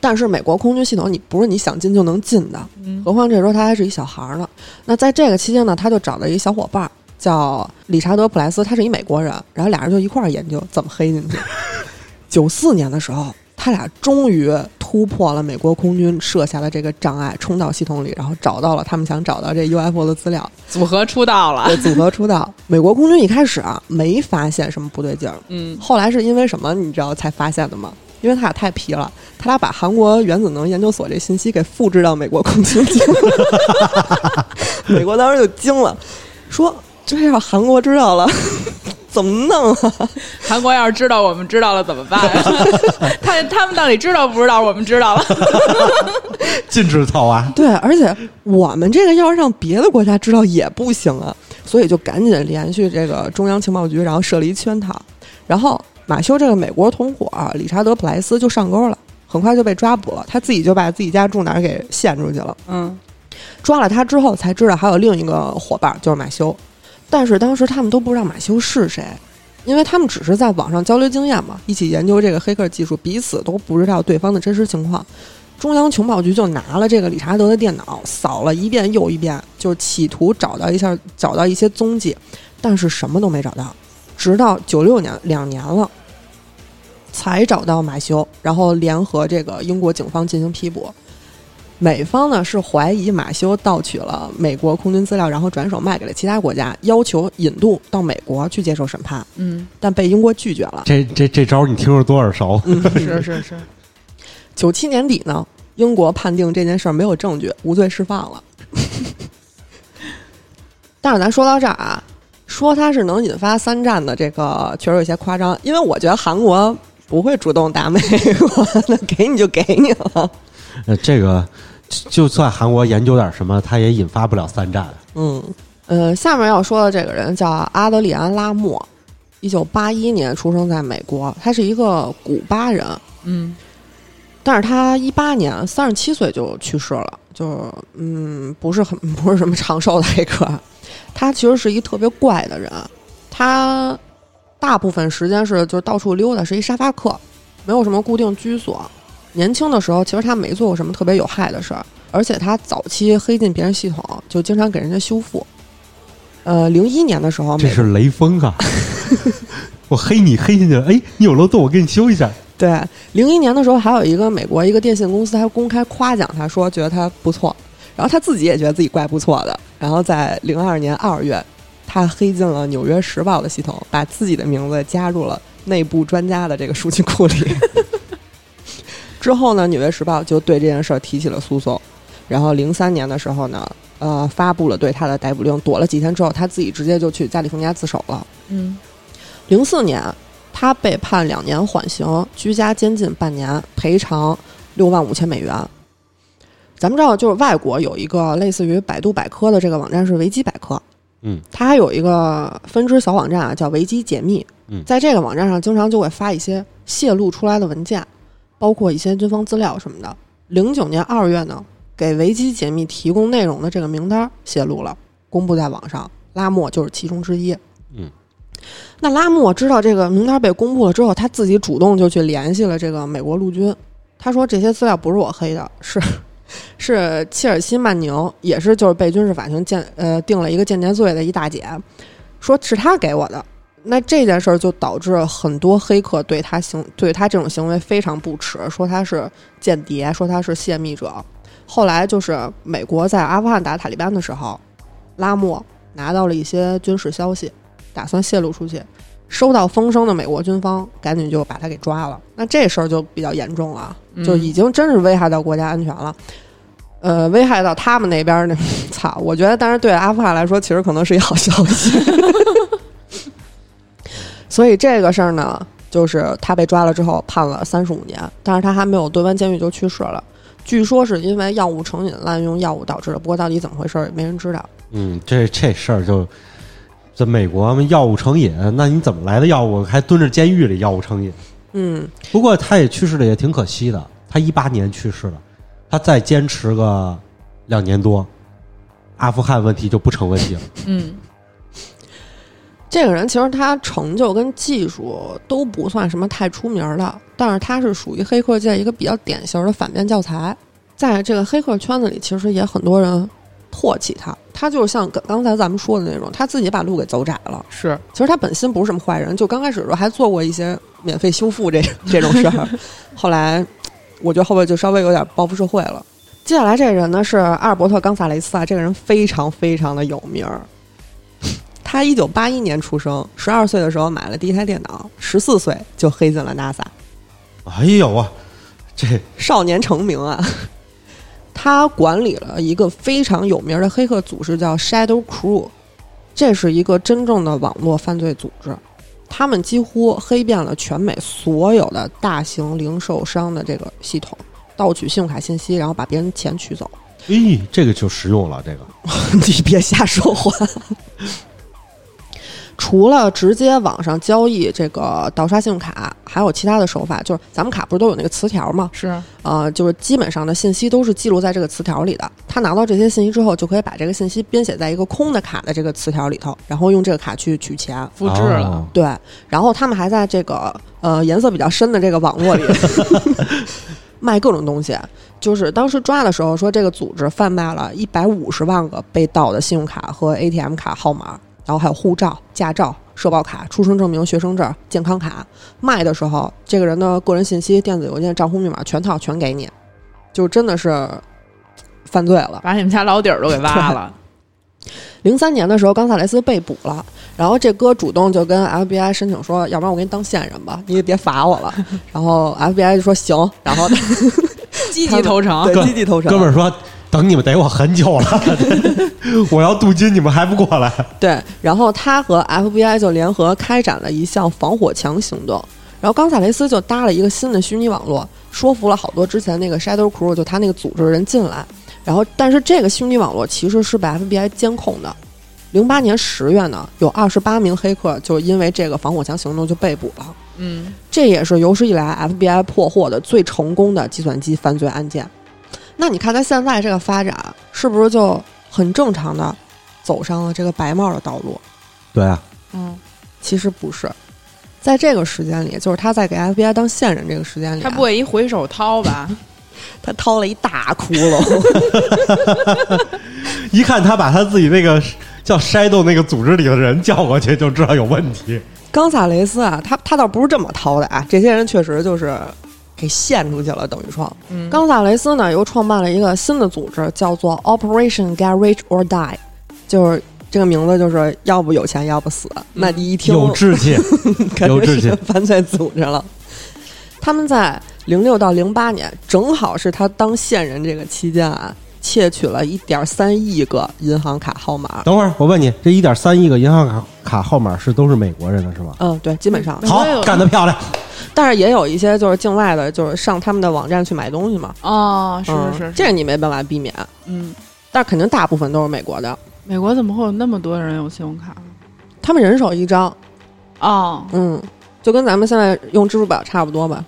但是美国空军系统你不是你想进就能进的，嗯何况这时候他还是一小孩儿呢。那在这个期间呢，他就找了一小伙伴儿叫理查德·普莱斯，他是一美国人，然后俩人就一块儿研究怎么黑进去。九四年的时候，他俩终于突破了美国空军设下的这个障碍，冲到系统里，然后找到了他们想找到这 UFO 的资料，组合出道了对，，组合出道。美国空军一开始啊没发现什么不对劲儿，嗯，后来是因为什么你知道才发现的吗？因为他俩太皮了，他俩把韩国原子能研究所这信息给复制到美国空军去了，美国当时就惊了，说这要韩国知道了，怎么弄啊？韩国要是知道我们知道了怎么办？他他们到底知道不知道？我们知道了，禁止草啊！对，而且我们这个要是让别的国家知道也不行啊，所以就赶紧联系这个中央情报局，然后设了一圈套。然后马修这个美国同伙理查德·普莱斯就上钩了，很快就被抓捕了。他自己就把自己家住哪儿给献出去了。嗯抓了他之后才知道还有另一个伙伴就是马修，但是当时他们都不知道马修是谁，因为他们只是在网上交流经验嘛，一起研究这个黑客技术，彼此都不知道对方的真实情况。中央情报局就拿了这个理查德的电脑扫了一遍又一遍，就企图找到一下找到一些踪迹，但是什么都没找到。直到九六年，两年了，才找到马修，然后联合这个英国警方进行批捕。美方呢是怀疑马修盗取了美国空军资料，然后转手卖给了其他国家，要求引渡到美国去接受审判，嗯，但被英国拒绝了。这这这招你听着多耳熟？嗯，是是是，九七年底呢，英国判定这件事儿没有证据，无罪释放了。但是咱说到这儿啊，说它是能引发三战的这个确实有些夸张，因为我觉得韩国不会主动打美国，那 给你就给你了。呃，这个就就算韩国研究点什么，他也引发不了三战。嗯，呃，下面要说的这个人叫阿德里安·拉莫，一九八一年出生在美国，他是一个古巴人，嗯但是他一八年三十七岁就去世了，就是嗯，不是很 不是什么长寿的黑客。他其实是一特别怪的人，他大部分时间是就到处溜达，是一沙发客，没有什么固定居所。年轻的时候，其实他没做过什么特别有害的事儿，而且他早期黑进别人系统，就经常给人家修复。呃，零一年的时候，这是雷锋啊！我黑你黑进去了，哎，你有漏洞，我给你修一下。对，零一年的时候，还有一个美国一个电信公司还公开夸奖他说，觉得他不错，然后他自己也觉得自己怪不错的。然后在零二年二月，他黑进了《纽约时报》的系统，把自己的名字加入了内部专家的这个数据库里。之后呢，《纽约时报》就对这件事儿提起了诉讼。然后零三年的时候呢，呃，发布了对他的逮捕令。躲了几天之后，他自己直接就去加利福尼亚自首了。嗯零四年，他被判两年缓刑，居家监禁半年，赔偿六万五千美元。咱们知道，就是外国有一个类似于百度百科的这个网站是维基百科，嗯，它还有一个分支小网站啊，叫维基解密。嗯在这个网站上，经常就会发一些泄露出来的文件，包括一些军方资料什么的。零九年二月呢，给维基解密提供内容的这个名单泄露了，公布在网上，拉莫就是其中之一。嗯，那拉莫知道这个名单被公布了之后，他自己主动就去联系了这个美国陆军。他说这些资料不是我黑的，是是切尔西曼宁，也是就是被军事法庭间呃定了一个间谍罪的一大姐，说是他给我的。那这件事儿就导致很多黑客对他行对他这种行为非常不耻，说他是间谍，说他是泄密者。后来就是美国在阿富汗打塔利班的时候，拉莫拿到了一些军事消息，打算泄露出去。收到风声的美国军方赶紧就把他给抓了。那这事儿就比较严重了，就已经真是危害到国家安全了。呃，危害到他们那边儿那，操！我觉得，但是对阿富汗来说，其实可能是一好消息。所以这个事儿呢，就是他被抓了之后判了三十五年，但是他还没有蹲完监狱就去世了。据说是因为药物成瘾、滥用药物导致的，不过到底怎么回事儿也没人知道。嗯，这这事儿就在美国药物成瘾，那你怎么来的药物还蹲着监狱里药物成瘾？嗯，不过他也去世了，也挺可惜的。他一八年去世了，他再坚持个两年多，阿富汗问题就不成问题了。嗯，这个人其实他成就跟技术都不算什么太出名儿的，但是他是属于黑客界一个比较典型的反面教材，在这个黑客圈子里，其实也很多人唾弃他。他就是像刚刚才咱们说的那种，他自己把路给走窄了。是其实他本心不是什么坏人，就刚开始的时候还做过一些免费修复这 这种事儿，后来我觉得后边就稍微有点报复社会了。接下来这个人呢是阿尔伯特·冈萨雷斯啊，这个人非常非常的有名儿。他一九八一年出生，十二岁的时候买了第一台电脑，十四岁就黑进了 NASA，哎呦啊，这少年成名啊。他管理了一个非常有名的黑客组织，叫 Shadow Crew，这是一个真正的网络犯罪组织。他们几乎黑遍了全美所有的大型零售商的这个系统，盗取信用卡信息，然后把别人钱取走。咦，这个就实用了，这个 你别瞎说话。除了直接网上交易这个盗刷信用卡，还有其他的手法，就是咱们卡不是都有那个磁条吗？是，呃，就是基本上的信息都是记录在这个磁条里的。他拿到这些信息之后，就可以把这个信息编写在一个空的卡的这个磁条里头，然后用这个卡去取钱。复制了。哦对，然后他们还在这个呃颜色比较深的这个网络里 卖各种东西。就是当时抓的时候说，这个组织贩卖了一百五十万个被盗的信用卡和 ATM 卡号码，然后还有护照、驾照、社保卡、出生证明、学生证、健康卡。卖的时候，这个人的个人信息、电子邮件、账户密码全套全给你，就真的是犯罪了。把你们家老底儿都给挖了。零三年的时候，冈萨雷斯被捕了，然后这哥主动就跟 FBI 申请说，要不然我给你当线人吧，你也别罚我了。然后 FBI 就说行，然后 积极投诚，对积极投诚，哥们儿说等你们逮我很久了，我要镀金，你们还不过来？对，然后他和 FBI 就联合开展了一项防火墙行动，然后冈萨雷斯就搭了一个新的虚拟网络，说服了好多之前那个 Shadow Crew 就他那个组织的人进来，然后但是这个虚拟网络其实是被 FBI 监控的。零八年十月呢，有二十八名黑客就因为这个防火墙行动就被捕了。嗯，这也是有史以来 FBI 破获的最成功的计算机犯罪案件。那你看他现在这个发展，是不是就很正常的走上了这个白帽的道路？对啊，嗯，其实不是，在这个时间里，就是他在给 FBI 当线人这个时间里啊、他不会一回手掏吧？他掏了一大窟窿，一看他把他自己那个叫 Shadow 那个组织里的人叫过去，就知道有问题。冈萨雷斯啊，他他倒不是这么掏的啊，这些人确实就是给献出去了，等于说。嗯，冈萨雷斯呢，又创办了一个新的组织，叫做 Operation Get Rich or Die，就是这个名字就是要不有钱，要不死。那你一听有志气，肯定是有志气犯罪组织了。他们在零六到零八年，正好是他当线人这个期间啊，窃取了一点三亿个银行卡号码。等会儿我问你，这一点三亿个银行卡卡号码是都是美国人的是吗？嗯，对，基本上。好，干得漂亮！但是也有一些就是境外的，就是上他们的网站去买东西嘛。哦，是嗯是是，这个你没办法避免。嗯，但肯定大部分都是美国的，美国怎么会有那么多人有信用卡？他们人手一张，哦，嗯，就跟咱们现在用支付宝差不多吧。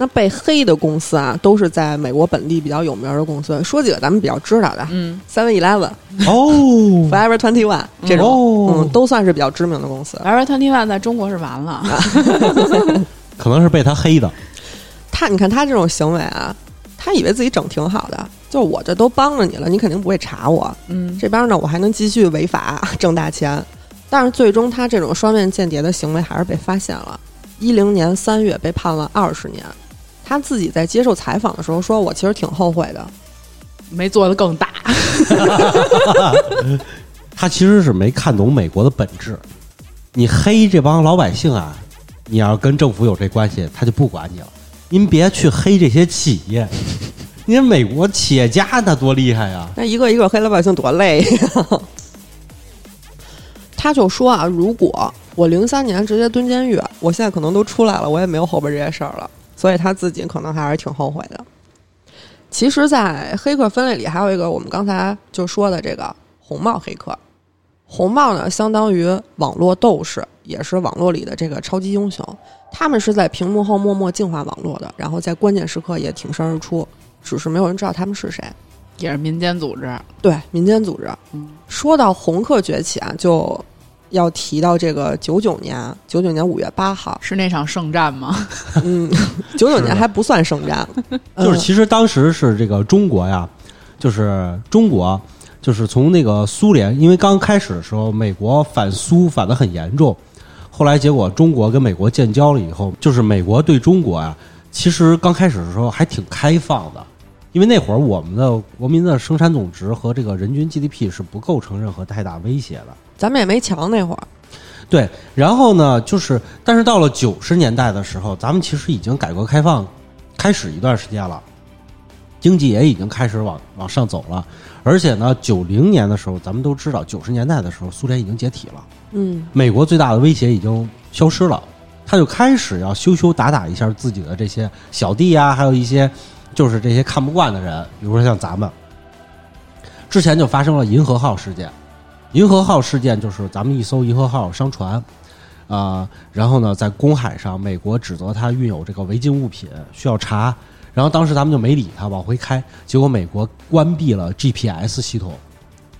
那被黑的公司啊，都是在美国本地比较有名的公司。说几个咱们比较知道的嗯，，Seven Eleven、哦 Forever Twenty One 这种，哦嗯，都算是比较知名的公司。Forever Twenty One 在中国是完了，可能是被他黑的。他，你看他这种行为啊，他以为自己整挺好的，就是我这都帮着你了，你肯定不会查我。嗯，这边呢，我还能继续违法挣大钱。但是最终他这种双面间谍的行为还是被发现了。一零年三月被判了二十年。他自己在接受采访的时候说：“我其实挺后悔的。没做的更大，他其实是没看懂美国的本质。你黑这帮老百姓啊，你要跟政府有这关系，他就不管你了。您别去黑这些企业，您美国企业家那多厉害呀！那一个一个黑老百姓多累呀！他就说啊，如果我零三年直接蹲监狱，我现在可能都出来了，我也没有后边这些事儿了。所以他自己可能还是挺后悔的。其实，在黑客分类里，还有一个我们刚才就说的这个红帽黑客。红帽呢，相当于网络斗士，也是网络里的这个超级英雄。他们是在屏幕后默默净化网络的，然后在关键时刻也挺身而出，只是没有人知道他们是谁。也是民间组织。对，民间组织。嗯，说到红客崛起啊，就要提到这个九九年，九九年五月八号，是那场圣战吗？嗯，九九年还不算圣战，就是嗯其实当时是这个中国呀，就是中国，就是从那个苏联，因为刚开始的时候，美国反苏反的很严重，后来结果中国跟美国建交了以后，就是美国对中国呀，其实刚开始的时候还挺开放的，因为那会儿我们的国民的生产总值和这个人均 GDP 是不构成任何太大威胁的。咱们也没强那会儿。对，然后呢，就是但是到了九十年代的时候，咱们其实已经改革开放开始一段时间了，经济也已经开始往往上走了，而且呢，九零年的时候，咱们都知道，九十年代的时候，苏联已经解体了，嗯美国最大的威胁已经消失了，他就开始要羞羞打打一下自己的这些小弟呀、还有一些就是这些看不惯的人，比如说像咱们，之前就发生了银河号事件。银河号事件就是咱们一艘银河号商船，啊、然后呢，在公海上，美国指责它运有这个违禁物品，需要查。然后当时咱们就没理它，往回开。结果美国关闭了 GPS 系统，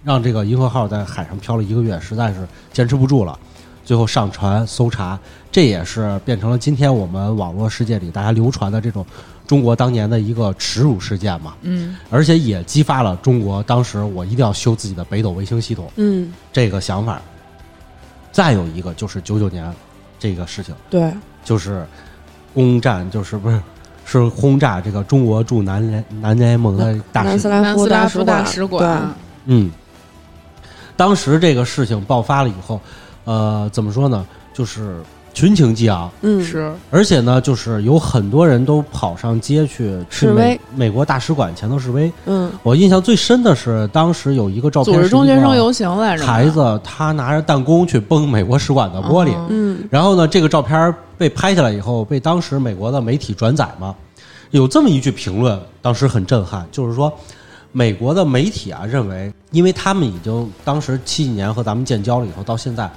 让这个银河号在海上漂了一个月，实在是坚持不住了。最后上船搜查，这也是变成了今天我们网络世界里大家流传的这种中国当年的一个耻辱事件嘛。嗯，而且也激发了中国当时我一定要修自己的北斗卫星系统嗯，这个想法。再有一个就是九九年这个事情，对，就是攻占，就是不是是轰炸这个中国驻南联南联盟的大使南斯拉南斯拉夫大使使馆，嗯，当时这个事情爆发了以后，呃，怎么说呢？就是群情激昂，嗯，是。而且呢，就是有很多人都跑上街去去示威。美美国大使馆前头示威。嗯。我印象最深的是，当时有一个照片，组织中学生游行来着，孩子他拿着弹弓去崩美国使馆的玻璃，哦嗯。然后呢，这个照片被拍下来以后，被当时美国的媒体转载嘛，有这么一句评论，当时很震撼，就是说，美国的媒体啊认为，因为他们已经当时七几年和咱们建交了以后，到现在，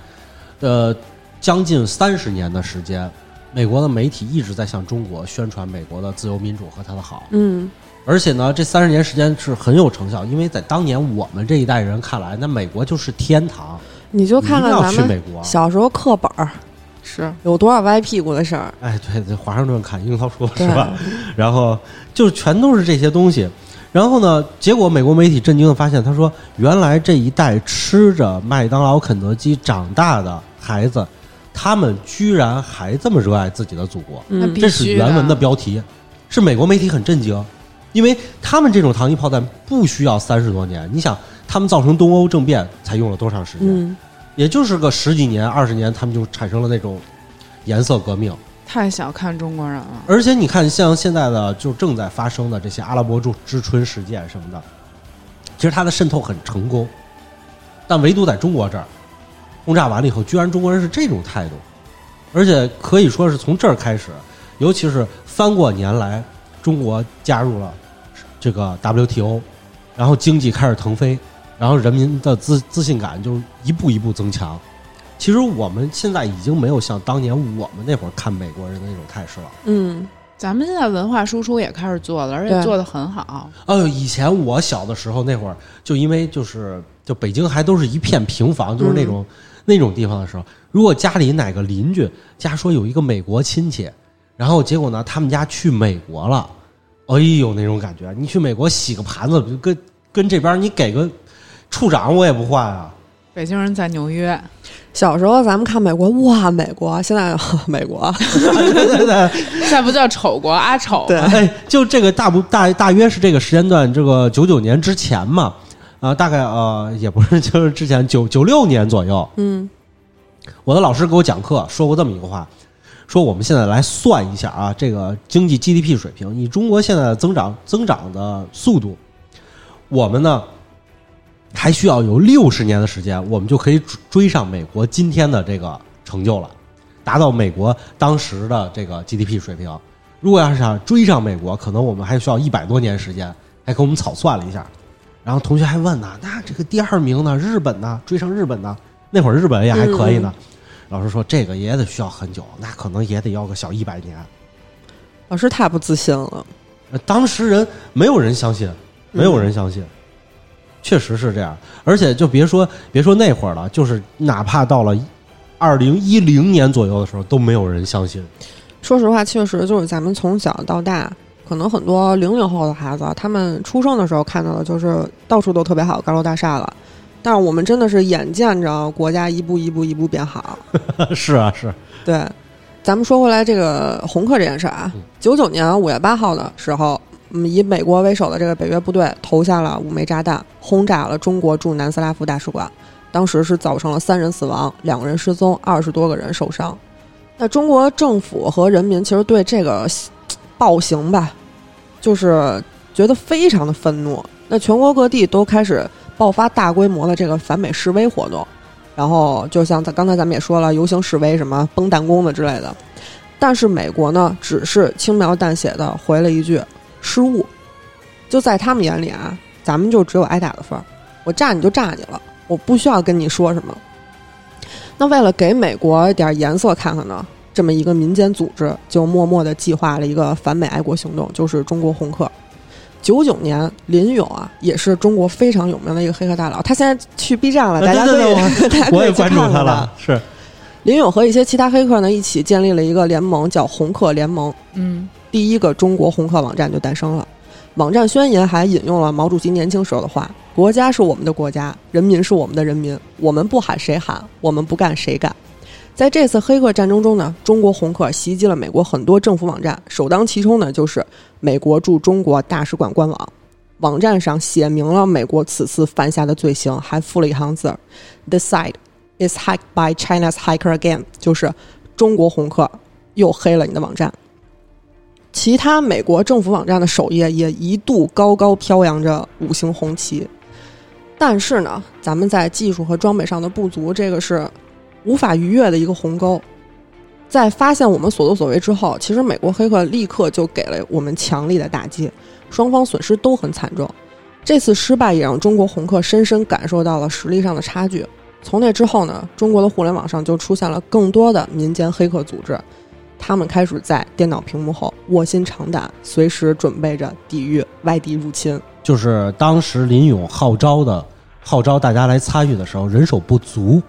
呃，将近三十年的时间，美国的媒体一直在向中国宣传美国的自由民主和它的好，嗯而且呢，这三十年时间是很有成效，因为在当年我们这一代人看来，那美国就是天堂，你就看看咱们去美国。小时候课本儿是有多少歪屁股的事儿，哎，对对，华盛顿砍樱桃树是吧？然后就全都是这些东西。然后呢，结果美国媒体震惊的发现，他说，原来这一代吃着麦当劳、肯德基长大的孩子，他们居然还这么热爱自己的祖国。嗯这是原文的的标题，是美国媒体很震惊，因为他们这种糖衣炮弹不需要三十多年。你想，他们造成东欧政变才用了多长时间？嗯也就是个十几年、二十年，他们就产生了那种颜色革命。太小看中国人了。而且你看，像现在的就正在发生的这些阿拉伯之之春事件什么的，其实它的渗透很成功，但唯独在中国这儿，轰炸完了以后，居然中国人是这种态度，而且可以说是从这儿开始，尤其是翻过年来，中国加入了这个 WTO，然后经济开始腾飞，然后人民的自自信感就一步一步增强。其实我们现在已经没有像当年我们那会儿看美国人的那种态势了。嗯咱们现在文化输出也开始做了，而且做的很好。哦，以前我小的时候那会儿，就因为就是就北京还都是一片平房，就是那种、那种地方的时候，如果家里哪个邻居家说有一个美国亲戚，然后结果呢他们家去美国了，哎呦那种感觉，你去美国洗个盘子，就跟跟这边你给个处长我也不换啊。北京人在纽约，小时候咱们看美国，哇，美国，现在 美国，现在不叫丑国阿丑。对。就这个大不大大约是这个时间段，这个九九年之前嘛，啊、大概呃也不是 就是之前九九六年左右，嗯我的老师给我讲课说过这么一个话，说我们现在来算一下啊，这个经济 GDP 水平，以中国现在的增长增长的速度，我们呢还需要有六十年的时间，我们就可以追追上美国今天的这个成就了，达到美国当时的这个 GDP 水平。如果要是想追上美国，可能我们还需要一百多年时间。还给我们草算了一下，然后同学还问呢，那这个第二名呢？日本呢？追上日本呢？那会儿日本也还可以呢。老师说这个也得需要很久，那可能也得要个小一百年。老师太不自信了。呃当时人没有人相信，没有人相信，确实是这样。而且就别说别说那会儿了，就是哪怕到了二零一零年左右的时候，都没有人相信。说实话，确实就是咱们从小到大，可能很多零零后的孩子，他们出生的时候看到的就是到处都特别好的高楼大厦了。但是我们真的是眼见着国家一步一步一步变好。是啊，是。对，咱们说回来这个红客这件事儿啊嗯，九九年五月八号的时候，嗯，以美国为首的这个北约部队投下了五枚炸弹，轰炸了中国驻南斯拉夫大使馆，当时是造成了三人死亡，两个人失踪，二十多个人受伤。那中国政府和人民其实对这个 暴行吧，就是觉得非常的愤怒。那全国各地都开始爆发大规模的这个反美示威活动，然后就像咱刚才咱们也说了，游行示威什么崩弹弓的之类的。但是美国呢，只是轻描淡写的回了一句“失误”，就在他们眼里啊，咱们就只有挨打的份儿，我炸你就炸你了，我不需要跟你说什么。那为了给美国一点颜色看看呢，这么一个民间组织就默默地计划了一个反美爱国行动，就是中国红客。九九年，林勇啊，也是中国非常有名的一个黑客大佬，他现在去 B 站了，啊大家可以，对对 大家可以去我也关注看看他了，是林勇和一些其他黑客呢一起建立了一个联盟，叫红客联盟。嗯，第一个中国红客网站就诞生了。网站宣言还引用了毛主席年轻时候的话：“国家是我们的国家，人民是我们的人民，我们不喊谁喊，我们不干谁干。”在这次黑客战争中呢，中国红客袭击了美国很多政府网站，首当其冲呢就是美国驻中国大使馆官网。网站上写明了美国此次犯下的罪行，还附了一行字儿：“The site is hacked by China's hacker again”，就是中国红客又黑了你的网站。其他美国政府网站的首页也一度高高飘扬着五星红旗，但是呢，咱们在技术和装备上的不足，这个是无法逾越的一个鸿沟。在发现我们所作所为之后，其实美国黑客立刻就给了我们强力的打击，双方损失都很惨重。这次失败也让中国红客深深感受到了实力上的差距。从那之后呢，中国的互联网上就出现了更多的民间黑客组织，他们开始在电脑屏幕后卧薪尝胆，随时准备着抵御外敌入侵。就是当时林勇号召的号召大家来参与的时候，人手不足，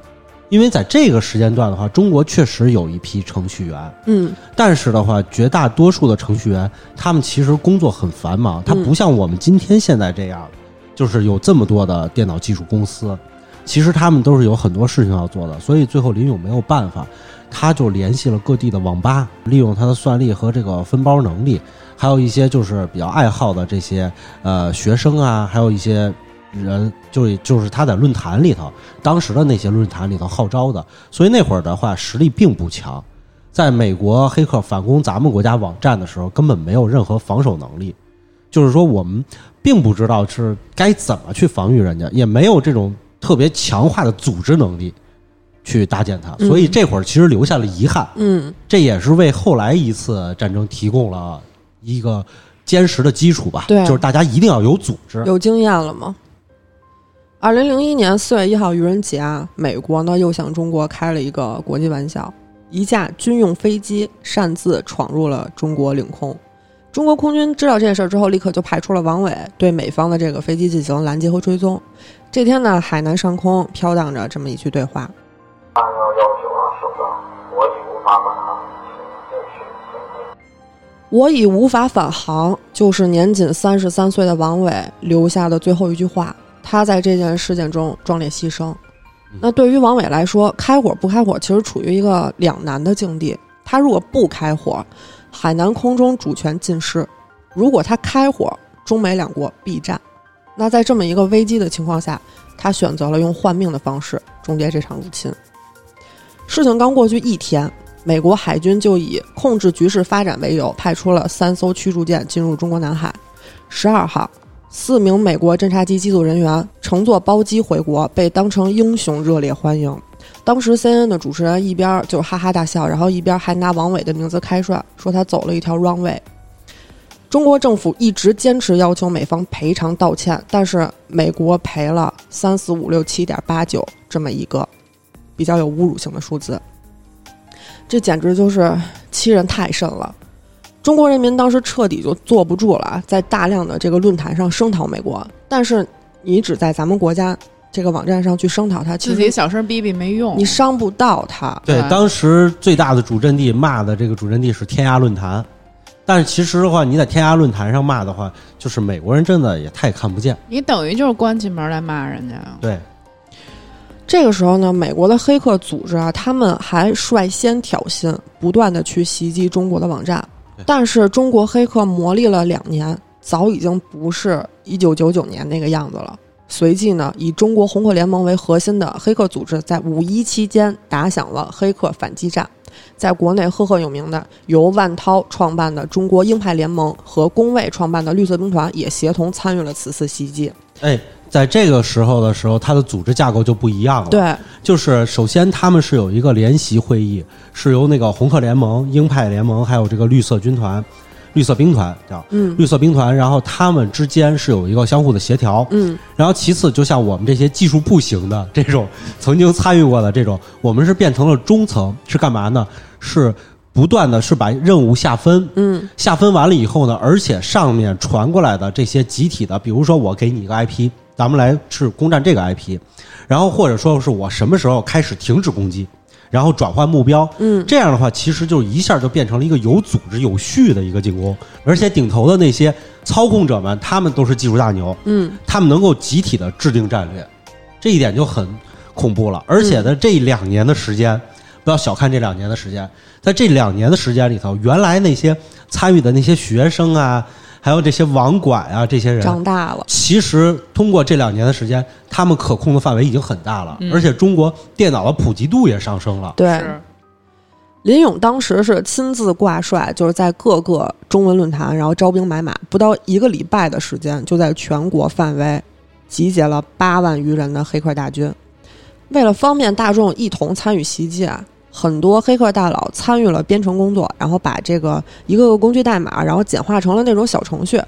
因为在这个时间段的话，中国确实有一批程序员，嗯。但是的话，绝大多数的程序员他们其实工作很繁忙，他嗯不像我们今天现在这样，就是有这么多的电脑技术公司，其实他们都是有很多事情要做的，所以最后林勇没有办法，他就联系了各地的网吧，利用他的算力和这个分包能力，还有一些就是比较爱好的这些呃学生啊，还有一些。人就就是他在论坛里头，当时的那些论坛里头号召的，所以那会儿的话实力并不强，在美国黑客反攻咱们国家网站的时候，根本没有任何防守能力，就是说我们并不知道是该怎么去防御人家，也没有这种特别强化的组织能力去搭建它，嗯所以这会儿其实留下了遗憾，嗯这也是为后来一次战争提供了一个坚实的基础吧。对就是大家一定要有组织。有经验了吗？二零零一年四月一号愚人节啊，美国呢又向中国开了一个国际玩笑，一架军用飞机擅自闯入了中国领空。中国空军知道这件事儿之后，立刻就派出了王伟对美方的这个飞机进行拦截和追踪。这天呢，海南上空飘荡着这么一句对话：按照要求啊，首长，我已无法返航，我已无法返航，就是年仅三十三岁的王伟留下的最后一句话。他在这件事件中壮烈牺牲。那对于王伟来说，开火不开火，其实处于一个两难的境地。他如果不开火，海南空中主权尽失；如果他开火，中美两国必战。那在这么一个危机的情况下，他选择了用换命的方式终结这场入侵。事情刚过去一天，美国海军就以控制局势发展为由，派出了三艘驱逐舰进入中国南海。十二号，四名美国侦察机机组人员乘坐包机回国，被当成英雄热烈欢迎。当时 CNN 的主持人一边就哈哈大笑，然后一边还拿王伟的名字开涮，说他走了一条 wrong way。中国政府一直坚持要求美方赔偿道歉，但是美国赔了三四五六七点八九这么一个比较有侮辱性的数字，这简直就是欺人太甚了。中国人民当时彻底就坐不住了，在大量的这个论坛上声讨美国，但是你只在咱们国家这个网站上去声讨他，自己小声逼逼没用。你伤不到他。对，对当时最大的主阵地骂的这个主阵地是天涯论坛，但是其实的话，你在天涯论坛上骂的话，就是美国人真的也太看不见。你等于就是关起门来骂人家。对，这个时候呢，美国的黑客组织啊，他们还率先挑衅，不断的去袭击中国的网站对。但是中国黑客磨砺了两年，早已经不是一九九九年那个样子了。随即呢，以中国红客联盟为核心的黑客组织在五一期间打响了黑客反击战。在国内赫赫有名的由万涛创办的中国鹰派联盟和工卫创办的绿色兵团也协同参与了此次袭击。哎，在这个时候的时候，它的组织架构就不一样了。，对，就是首先他们是有一个联席会议，是由那个红客联盟、鹰派联盟还有这个绿色军团、绿色兵团叫嗯绿色兵团，然后他们之间是有一个相互的协调。嗯然后其次，就像我们这些技术不行的这种曾经参与过的这种，我们是变成了中层，是干嘛呢？是不断的是把任务下分，嗯。下分完了以后呢，而且上面传过来的这些集体的，比如说我给你一个 IP，咱们来是攻占这个 IP，然后或者说是我什么时候开始停止攻击，然后转换目标，嗯。这样的话，其实就一下就变成了一个有组织、有序的一个进攻，而且顶头的那些操控者们，他们都是技术大牛，嗯。他们能够集体的制定战略，这一点就很恐怖了。而且呢，这两年的时间，不要小看这两年的时间，在这两年的时间里头，原来那些参与的那些学生啊，还有这些网管啊，这些人，长大了。其实通过这两年的时间，他们可控的范围已经很大了，嗯而且中国电脑的普及度也上升了。对，林勇当时是亲自挂帅，就是在各个中文论坛，然后招兵买马，不到一个礼拜的时间，就在全国范围集结了八万余人的黑客大军。为了方便大众一同参与袭击啊，很多黑客大佬参与了编程工作，然后把这个一个个工具代码，然后简化成了那种小程序。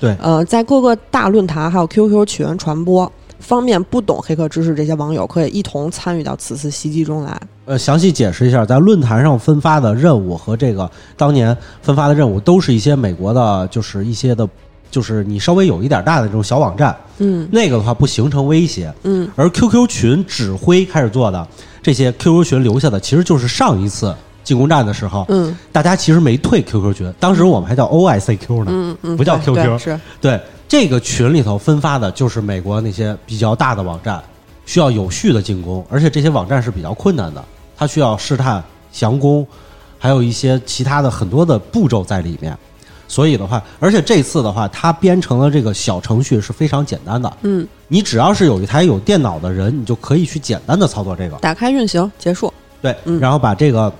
对呃，在各个大论坛还有 QQ 群传播，方便不懂黑客知识这些网友可以一同参与到此次袭击中来。呃，详细解释一下，在论坛上分发的任务和这个当年分发的任务，都是一些美国的，就是一些的，就是你稍微有一点大的这种小网站，嗯那个的话不形成威胁。嗯而 QQ 群指挥开始做的这些 QQ 群留下的，其实就是上一次进攻战的时候，嗯大家其实没退 QQ 群，当时我们还叫 OICQ 呢。嗯嗯，不叫 QQ 对是对，这个群里头分发的就是美国那些比较大的网站，需要有序的进攻，而且这些网站是比较困难的，它需要试探、降攻，还有一些其他的很多的步骤在里面。所以的话，而且这次的话，它编程的这个小程序是非常简单的，嗯，你只要是有一台有电脑的人，你就可以去简单的操作这个，打开运行结束。对，嗯然后把这个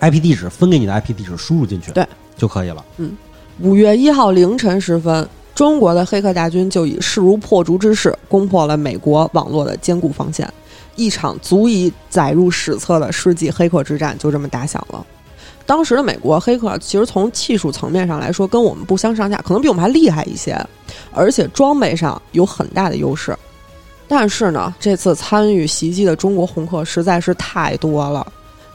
IP 地址分给你的 IP 地址输入进去，对，就可以了。嗯五月一号凌晨时分，中国的黑客大军就以势如破竹之势攻破了美国网络的坚固防线，一场足以载入史册的世纪黑客之战就这么打响了。当时的美国黑客其实从技术层面上来说跟我们不相上下，可能比我们还厉害一些，而且装备上有很大的优势。但是呢，这次参与袭击的中国红客实在是太多了。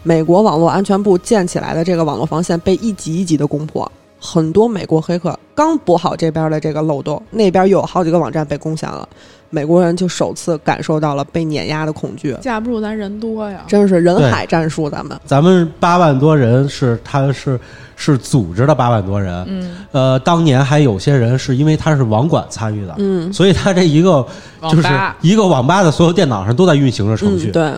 美国网络安全部建起来的这个网络防线被一级一级的攻破，很多美国黑客刚补好这边的这个漏洞，那边又有好几个网站被攻陷了，美国人就首次感受到了被碾压的恐惧，架不住咱人多呀。真是人海战术，咱们。咱们八万多人是，他是是组织的八万多人，嗯，呃，当年还有些人是因为他是网管参与的，嗯。所以他这一个就是网吧一个网吧的所有电脑上都在运行着程序，嗯，对。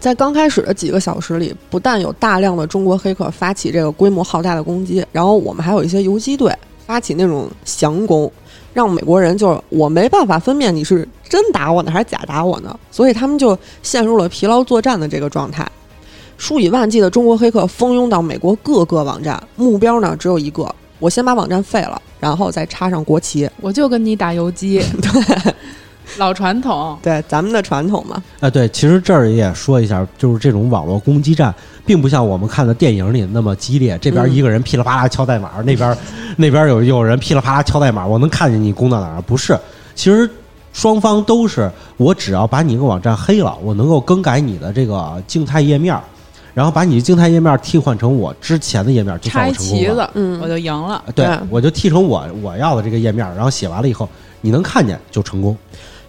在刚开始的几个小时里，不但有大量的中国黑客发起这个规模浩大的攻击，然后我们还有一些游击队发起那种降攻，让美国人就是我没办法分辨你是真打我呢还是假打我呢，所以他们就陷入了疲劳作战的这个状态。数以万计的中国黑客蜂拥到美国各个网站，目标呢只有一个：我先把网站废了，然后再插上国旗。我就跟你打游击，老传统，对咱们的传统嘛。啊，对，其实这儿也说一下，就是这种网络攻击战，并不像我们看的电影里那么激烈。这边嗯一个人噼里啪啦敲代码，那边 那边有有人噼里啪啦敲代码，我能看见你攻到哪儿。不是，其实双方都是，我只要把你一个网站黑了，我能够更改你的这个静态页面，然后把你的静态页面替换成我之前的页面，就算我成功了。旗子，嗯我就赢了。对对，我就替成我我要的这个页面，然后写完了以后，你能看见就成功。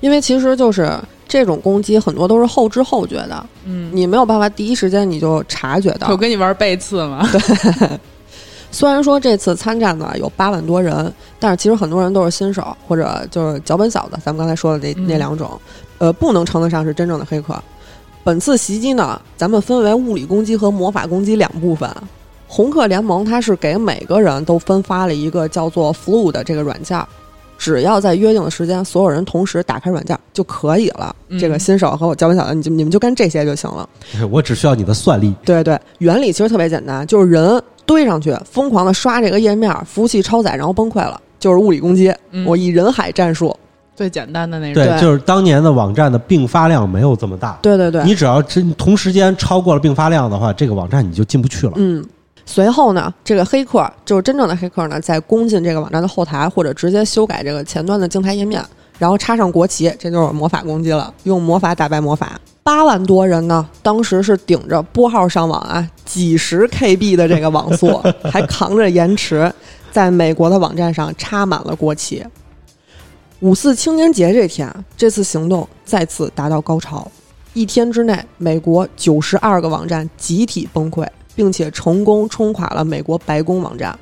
因为其实就是这种攻击很多都是后知后觉的，嗯，你没有办法第一时间你就察觉到我。跟你玩背刺嘛，对虽然说这次参战呢有八万多人，但是其实很多人都是新手或者就是脚本小的，咱们刚才说的那嗯那两种，呃，不能称得上是真正的黑客。本次袭击呢，咱们分为物理攻击和魔法攻击两部分。红客联盟它是给每个人都分发了一个叫做 Flu 的这个软件儿，只要在约定的时间，所有人同时打开软件儿就可以了。嗯这个新手和我脚本小的，你就你们就干这些就行了。我只需要你的算力。对对，原理其实特别简单，就是人堆上去，疯狂的刷这个页面，服务器超载，然后崩溃了，就是物理攻击。嗯我以人海战术。最简单的那种。对就是当年的网站的并发量没有这么大。对对对，你只要真同时间超过了并发量的话，这个网站你就进不去了。嗯。随后呢，这个黑客就是真正的黑客呢，在攻进这个网站的后台，或者直接修改这个前端的静态页面，然后插上国旗，这就是魔法攻击了，用魔法打败魔法。八万多人呢，当时是顶着拨号上网啊，几十 KB 的这个网速，还扛着延迟，在美国的网站上插满了国旗。五四青年节这天，这次行动再次达到高潮。一天之内，美国九十二个网站集体崩溃，并且成功冲垮了美国白宫网站。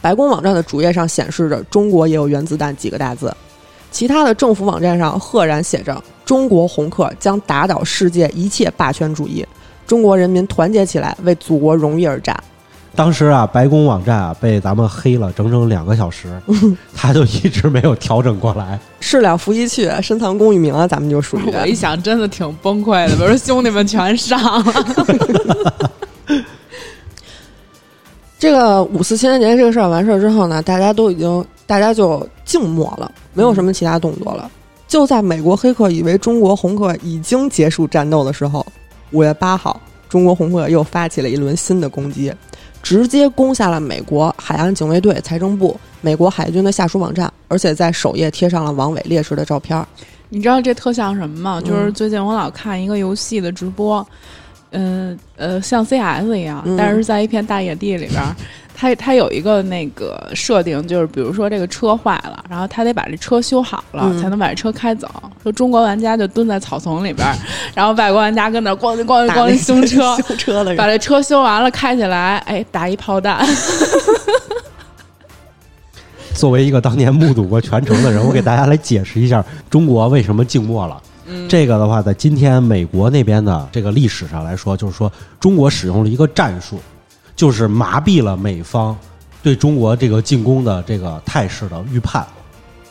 白宫网站的主页上显示着“中国也有原子弹”几个大字，其他的政府网站上赫然写着“中国红客将打倒世界一切霸权主义，中国人民团结起来，为祖国荣誉而战”。当时啊，白宫网站啊被咱们黑了整整两个小时，他就一直没有调整过来。事了拂衣去，深藏功与名啊，咱们就属于。我一想，真的挺崩溃的。比如说兄弟们全上了，这个五四青年节这个事儿完事儿之后呢，大家都已经大家就静默了，没有什么其他动作了。就在美国黑客以为中国红客已经结束战斗的时候，五月八号，中国红客又发起了一轮新的攻击，直接攻下了美国海岸警卫队、财政部、美国海军的下属网站，而且在首页贴上了王伟烈士的照片儿。你知道这特像什么吗？就是嗯最近我老看一个游戏的直播，嗯呃，像 CS 一样，嗯但是在一片大野地里边儿，它它有一个那个设定，就是比如说这个车坏了，然后他得把这车修好了，嗯才能把这车开走。说中国玩家就蹲在草丛里边儿，然后外国玩家跟那儿咣叽咣叽咣叽修车，修车的把，这车修完了开起来，哎，打一炮弹。作为一个当年目睹过全程的人，我给大家来解释一下中国为什么静默了。这个的话，在今天美国那边的这个历史上来说，就是说中国使用了一个战术，就是麻痹了美方对中国这个进攻的这个态势的预判，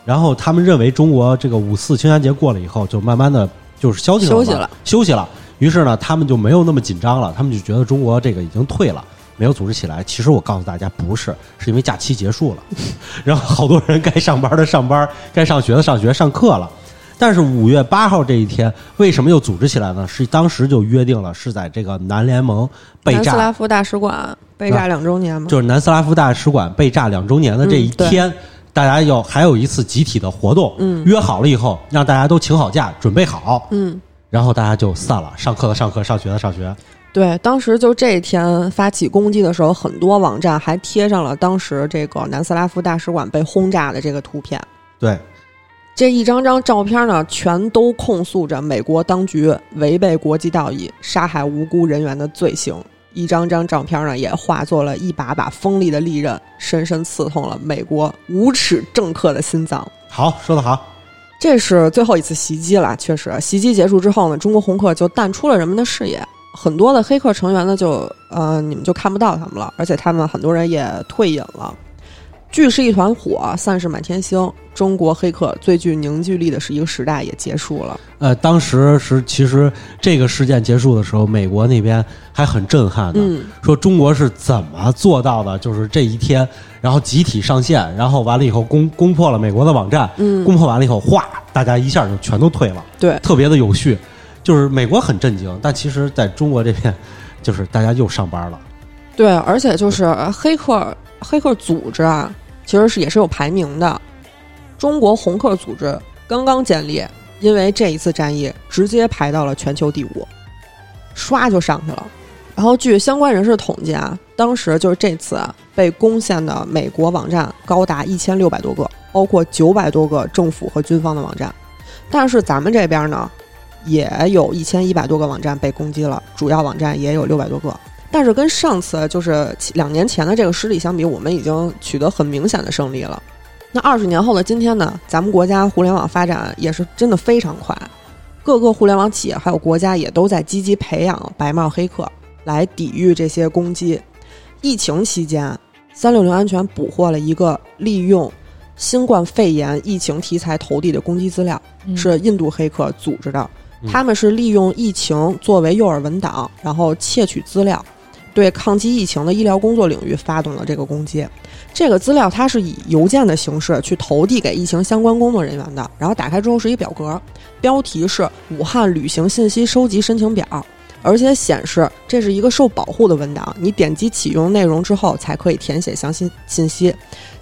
然后他们认为中国这个五四青年节过了以后，就慢慢的就是消停了，休息了休息了。于是呢，他们就没有那么紧张了，他们就觉得中国这个已经退了。没有组织起来，其实我告诉大家，不是，是因为假期结束了，然后好多人该上班的上班，该上学的上学，上课了。但是五月八号这一天，为什么又组织起来呢？是当时就约定了，是在这个南联盟被南斯炸拉夫大使馆被炸两周年嘛，就是南斯拉夫大使馆被炸两周年的这一天，大家要还有一次集体的活动，嗯约好了以后，让大家都请好假，准备好，嗯。然后大家就散了，上课的上课，上学的上学。对，当时就这一天发起攻击的时候，很多网站还贴上了当时这个南斯拉夫大使馆被轰炸的这个图片。对，这一张张照片呢，全都控诉着美国当局违背国际道义、杀害无辜人员的罪行。一张张照片呢，也化作了一把把锋利的利刃，深深刺痛了美国无耻政客的心脏。好，说得好，这是最后一次袭击了，确实，袭击结束之后呢，中国红客就淡出了人们的视野，很多的黑客成员呢就呃你们就看不到他们了，而且他们很多人也退隐了。聚是一团火，散是满天星。中国黑客最具凝聚力的是一个时代也结束了。呃，当时是其实这个事件结束的时候，美国那边还很震撼的，嗯，说中国是怎么做到的？就是这一天，然后集体上线，然后完了以后攻攻破了美国的网站，嗯攻破完了以后，哗，大家一下就全都退了，对，特别的有序。就是美国很震惊，但其实在中国这边，就是大家又上班了。对，而且就是呃黑客黑客组织啊，其实是也是有排名的。中国红客组织刚刚建立，因为这一次战役直接排到了全球第五，唰就上去了。然后据相关人士统计啊，当时就是这次啊被攻陷的美国网站高达一千六百多个，包括九百多个政府和军方的网站。但是咱们这边呢，也有一千一百多个网站被攻击了，主要网站也有六百多个。但是跟上次就是两年前的这个失利相比，我们已经取得很明显的胜利了。那二十年后的今天呢，咱们国家互联网发展也是真的非常快，各个互联网企业还有国家也都在积极培养白帽黑客来抵御这些攻击。疫情期间，三六零安全捕获了一个利用新冠肺炎疫情题材投递的攻击资料，嗯是印度黑客组织的。嗯他们是利用疫情作为诱饵文档，然后窃取资料，对抗击疫情的医疗工作领域发动了这个攻击。这个资料它是以邮件的形式去投递给疫情相关工作人员的，然后打开之后是一表格，标题是“武汉旅行信息收集申请表”，而且显示这是一个受保护的文档，你点击启用内容之后才可以填写详细信息。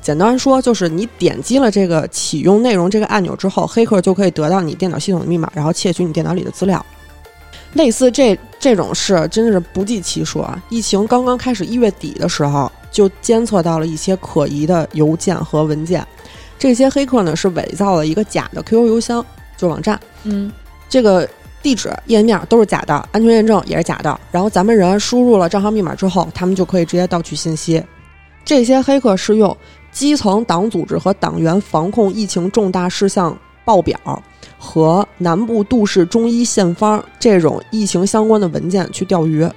简单说，就是你点击了这个启用内容这个按钮之后，黑客就可以得到你电脑系统的密码，然后窃取你电脑里的资料。类似这这种事真的是不计其数啊！疫情刚刚开始一月底的时候，就监测到了一些可疑的邮件和文件。这些黑客呢是伪造了一个假的 QQ 邮箱，就网站，嗯这个地址页面都是假的，安全验证也是假的。然后咱们人输入了账号密码之后，他们就可以直接盗取信息。这些黑客是用基层党组织和党员防控疫情重大事项报表和南部杜氏中医现方这种疫情相关的文件去钓鱼。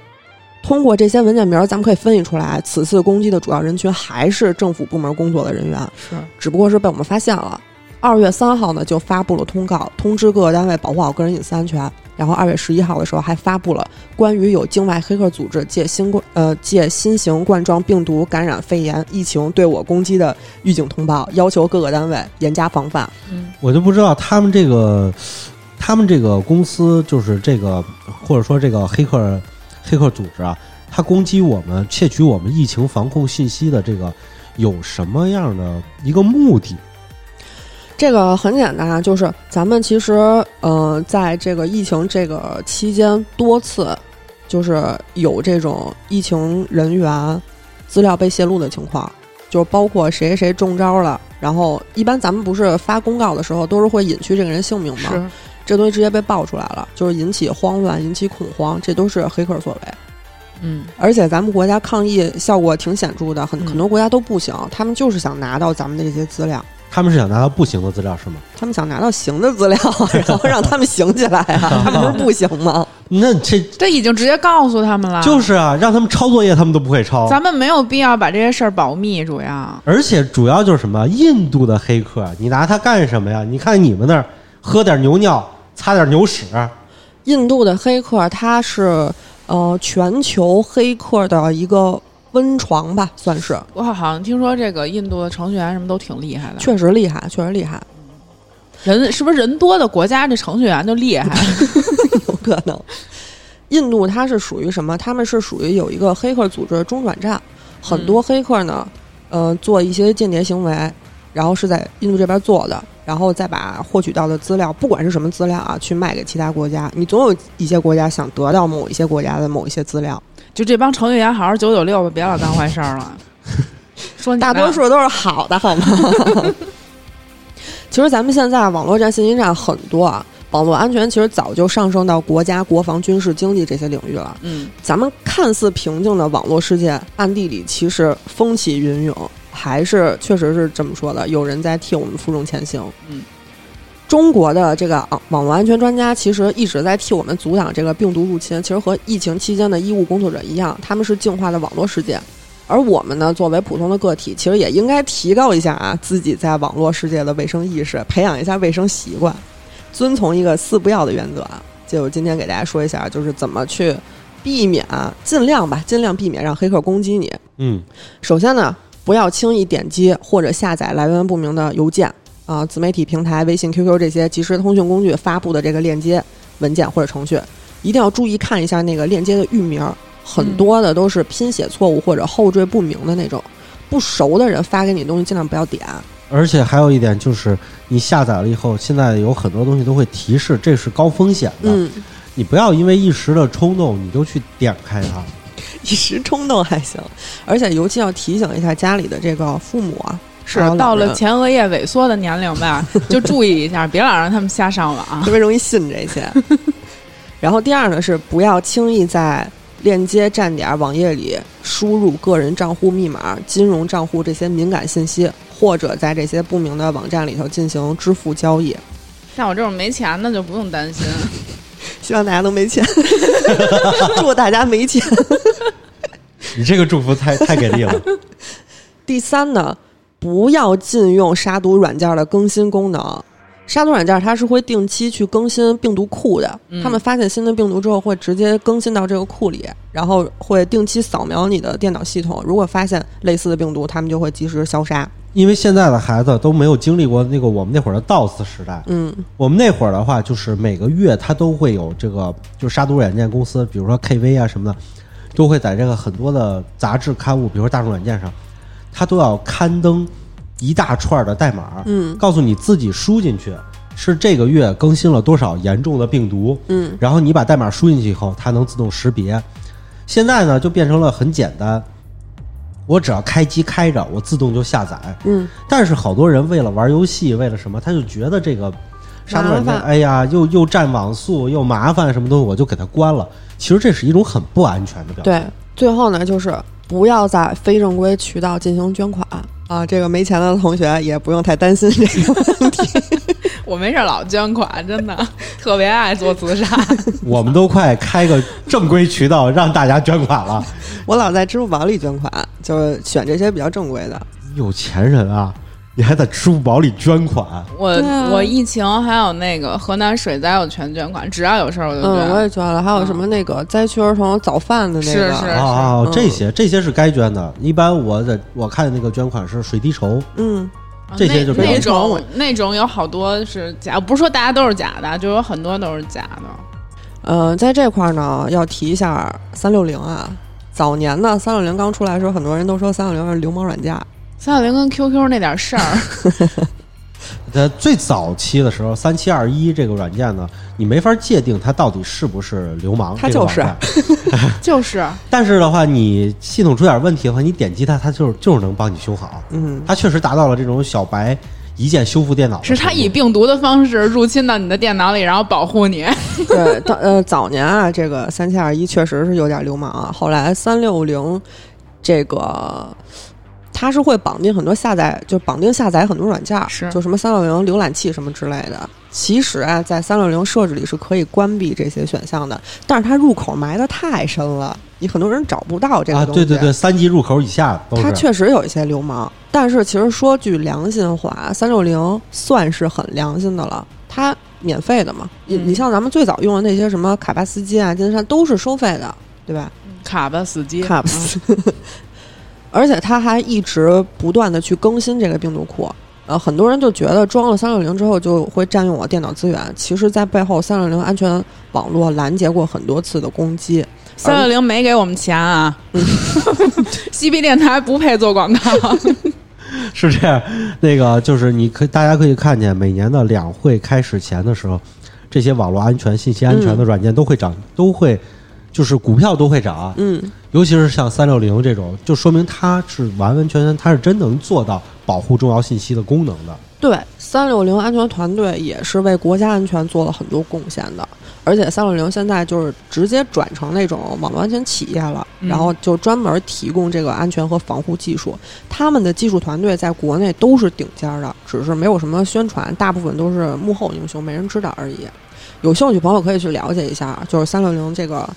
通过这些文件名儿，咱们可以分析出来，此次攻击的主要人群还是政府部门工作的人员。是只不过是被我们发现了。二月三号呢，就发布了通告，通知各个单位保护好个人隐私安全。然后二月十一号的时候，还发布了关于有境外黑客组织借新冠呃借新型冠状病毒感染肺炎疫情对我攻击的预警通报，要求各个单位严加防范。嗯我就不知道他们这个，他们这个公司就是这个，或者说这个黑客黑客组织啊，他攻击我们、窃取我们疫情防控信息的这个有什么样的一个目的？这个很简单啊，就是咱们其实呃，在这个疫情这个期间多次就是有这种疫情人员资料被泄露的情况，就是包括谁谁谁中招了，然后一般咱们不是发公告的时候都是会隐去这个人姓名吗？这东西直接被爆出来了，就是引起慌乱、引起恐慌，这都是黑客所为。嗯而且咱们国家抗疫效果挺显著的，很嗯很多国家都不行，他们就是想拿到咱们的这些资料。他们是想拿到不行的资料是吗？他们想拿到行的资料，然后让他们行起来啊！他们不是不行吗？那这这已经直接告诉他们了，就是啊，让他们抄作业，他们都不会抄。咱们没有必要把这些事儿保密，主要而且主要就是什么？印度的黑客，你拿它干什么呀？你看你们那儿喝点牛尿，擦点牛屎，印度的黑客，他是呃全球黑客的一个温床吧，算是，我好像听说这个印度的程序员什么都挺厉害的，确实厉害，确实厉害，人是不是人多的国家这程序员就厉害？有可能。印度它是属于什么？他们是属于有一个黑客组织中转站，很多黑客呢，呃，做一些间谍行为，然后是在印度这边做的，然后再把获取到的资料，不管是什么资料啊，去卖给其他国家。你总有一些国家想得到某一些国家的某一些资料，就这帮程序员好好九九六吧，别老干坏事儿了。说你大多数都是好的，好吗？其实咱们现在网络战、信息战很多啊，网络安全其实早就上升到国家、国防、军事、经济这些领域了。嗯咱们看似平静的网络世界，暗地里其实风起云涌，还是确实是这么说的，有人在替我们负重前行。嗯，中国的这个啊网络安全专家其实一直在替我们阻挡这个病毒入侵，其实和疫情期间的医务工作者一样，他们是净化的网络世界。而我们呢，作为普通的个体，其实也应该提高一下啊自己在网络世界的卫生意识，培养一下卫生习惯，遵从一个四不要的原则啊。就今天给大家说一下，就是怎么去避免，尽量吧，尽量避免让黑客攻击你。嗯，首先呢，不要轻易点击或者下载来源不明的邮件啊、自媒体平台、微信、QQ 这些即时通讯工具发布的这个链接、文件或者程序，一定要注意看一下那个链接的域名儿，很多的都是拼写错误或者后缀不明的那种。不熟的人发给你的东西，尽量不要点。而且还有一点就是，你下载了以后，现在有很多东西都会提示这是高风险的，嗯，你不要因为一时的冲动你就去点开它。一时冲动还行，而且尤其要提醒一下家里的这个父母啊，是到了前额叶萎缩的年龄吧，就注意一下，别老让他们瞎上网。特别容易信这些。然后第二呢是不要轻易在链接站点网页里输入个人账户密码、金融账户这些敏感信息，或者在这些不明的网站里头进行支付交易。像我这种没钱的就不用担心。希望大家都没钱，祝大家没钱。你这个祝福太太给力了。第三呢，不要禁用杀毒软件的更新功能。杀毒软件它是会定期去更新病毒库的，嗯他们发现新的病毒之后会直接更新到这个库里，然后会定期扫描你的电脑系统，如果发现类似的病毒，他们就会及时消杀。因为现在的孩子都没有经历过那个我们那会儿的 DOS 时代，嗯我们那会儿的话，就是每个月它都会有这个，就是杀毒软件公司，比如说 KV 啊什么的，都会在这个很多的杂志刊物，比如说大众软件上，它都要刊登一大串的代码，嗯告诉你自己输进去是这个月更新了多少严重的病毒，嗯然后你把代码输进去以后，它能自动识别。现在呢，就变成了很简单，我只要开机开着，我自动就下载。嗯，但是好多人为了玩游戏，为了什么，他就觉得这个杀毒软件，哎呀，又又占网速，又麻烦，什么东西我就给它关了。其实这是一种很不安全的表现。对。最后呢，就是不要在非正规渠道进行捐款啊。这个没钱的同学也不用太担心这个问题。我没事儿老捐款，真的特别爱做慈善。我们都快开个正规渠道让大家捐款了。我老在支付宝里捐款，就是选这些比较正规的。有钱人啊，你还在支付宝里捐款，我、啊我疫情还有那个河南水灾，我全捐款，只要有事儿我就捐。嗯，我也捐了。还有什么那个灾区儿童早饭的那个，是是啊啊，嗯这些这些是该捐的。一般我在我看的那个捐款是水滴筹，嗯，啊这些就比较那那种那种有好多是假，不是说大家都是假的，就有很多都是假的。呃，在这块儿呢，要提一下三六零啊。早年呢，三六零刚出来的时候，很多人都说三六零是流氓软件。三六零跟 QQ 那点事儿，在最早期的时候，三七二一这个软件呢，你没法界定它到底是不是流氓，它就是 就是 但是的话，你系统出点问题的话，你点击它，它就是就是能帮你修好。嗯，它确实达到了这种小白一键修复电脑。是它以病毒的方式入侵到你的电脑里，然后保护你。对，当呃早年啊，这个三七二一确实是有点流氓啊。后来三六零这个。它是会绑定很多下载，就绑定下载很多软件儿，是就什么三六零浏览器什么之类的。其实啊，在三六零设置里是可以关闭这些选项的，但是它入口埋的太深了，你很多人找不到这东西。对对对，三级入口以下都它。确实有一些流氓，但是其实说句良心话，三六零算是很良心的了，它免费的嘛。你、嗯你像咱们最早用的那些什么卡巴斯基啊、金山都是收费的，对吧？卡巴斯基，卡巴斯，而且它还一直不断的去更新这个病毒库。呃，很多人就觉得装了三六零之后就会占用我电脑资源，其实，在背后三六零安全网络拦截过很多次的攻击。三六零没给我们钱啊！西皮电台不配做广告。是这样，那个就是你可大家可以看见，每年的两会开始前的时候，这些网络安全、信息安全的软件都会涨，都会就是股票都会涨，嗯，尤其是像三六零这种，就说明它是完完全全，它是真能做到保护重要信息的功能的。对，三六零安全团队也是为国家安全做了很多贡献的，而且三六零现在就是直接转成那种网络安全企业了，嗯然后就专门提供这个安全和防护技术。他们的技术团队在国内都是顶尖的，只是没有什么宣传，大部分都是幕后英雄，没人知道而已。有兴趣朋友可以去了解一下，就是三六零这个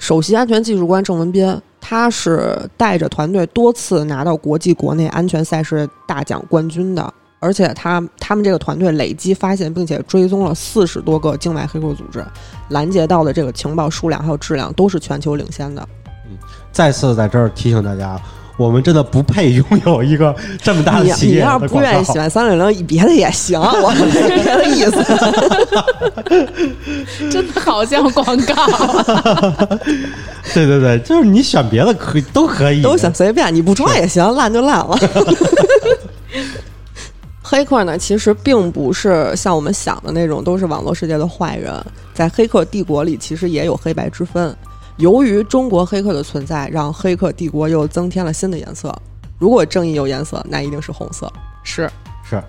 首席安全技术官郑文斌，他是带着团队多次拿到国际、国内安全赛事大奖冠军的，而且他他们这个团队累计发现并且追踪了四十多个境外黑客组织，拦截到的这个情报数量还有质量都是全球领先的。嗯再次在这儿提醒大家，我们真的不配拥有一个这么大的你企业你要是不愿意喜欢三六零，别的也行，我没是别的意思。真的好像广告。对对对，就是你选别的可以都可以，都行，随便，你不装也行，烂就烂了。黑客呢，其实并不是像我们想的那种都是网络世界的坏人，在黑客帝国里其实也有黑白之分。由于中国黑客的存在，让黑客帝国又增添了新的颜色。如果正义有颜色，那一定是红色。是，是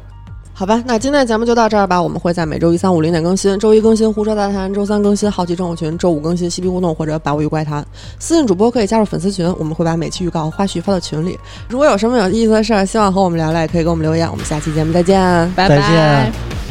好吧，那今天的节目就到这儿吧。我们会在每周一、三、五零点更新，周一更新《胡说大谈》，周三更新《好奇政务群》，周五更新《嬉皮互动》或者《百物语怪谈》。私信主播可以加入粉丝群，我们会把每期预告和花絮发到群里。如果有什么有意思的事儿，希望和我们聊聊，也可以给我们留言。我们下期节目再见。拜再拜见。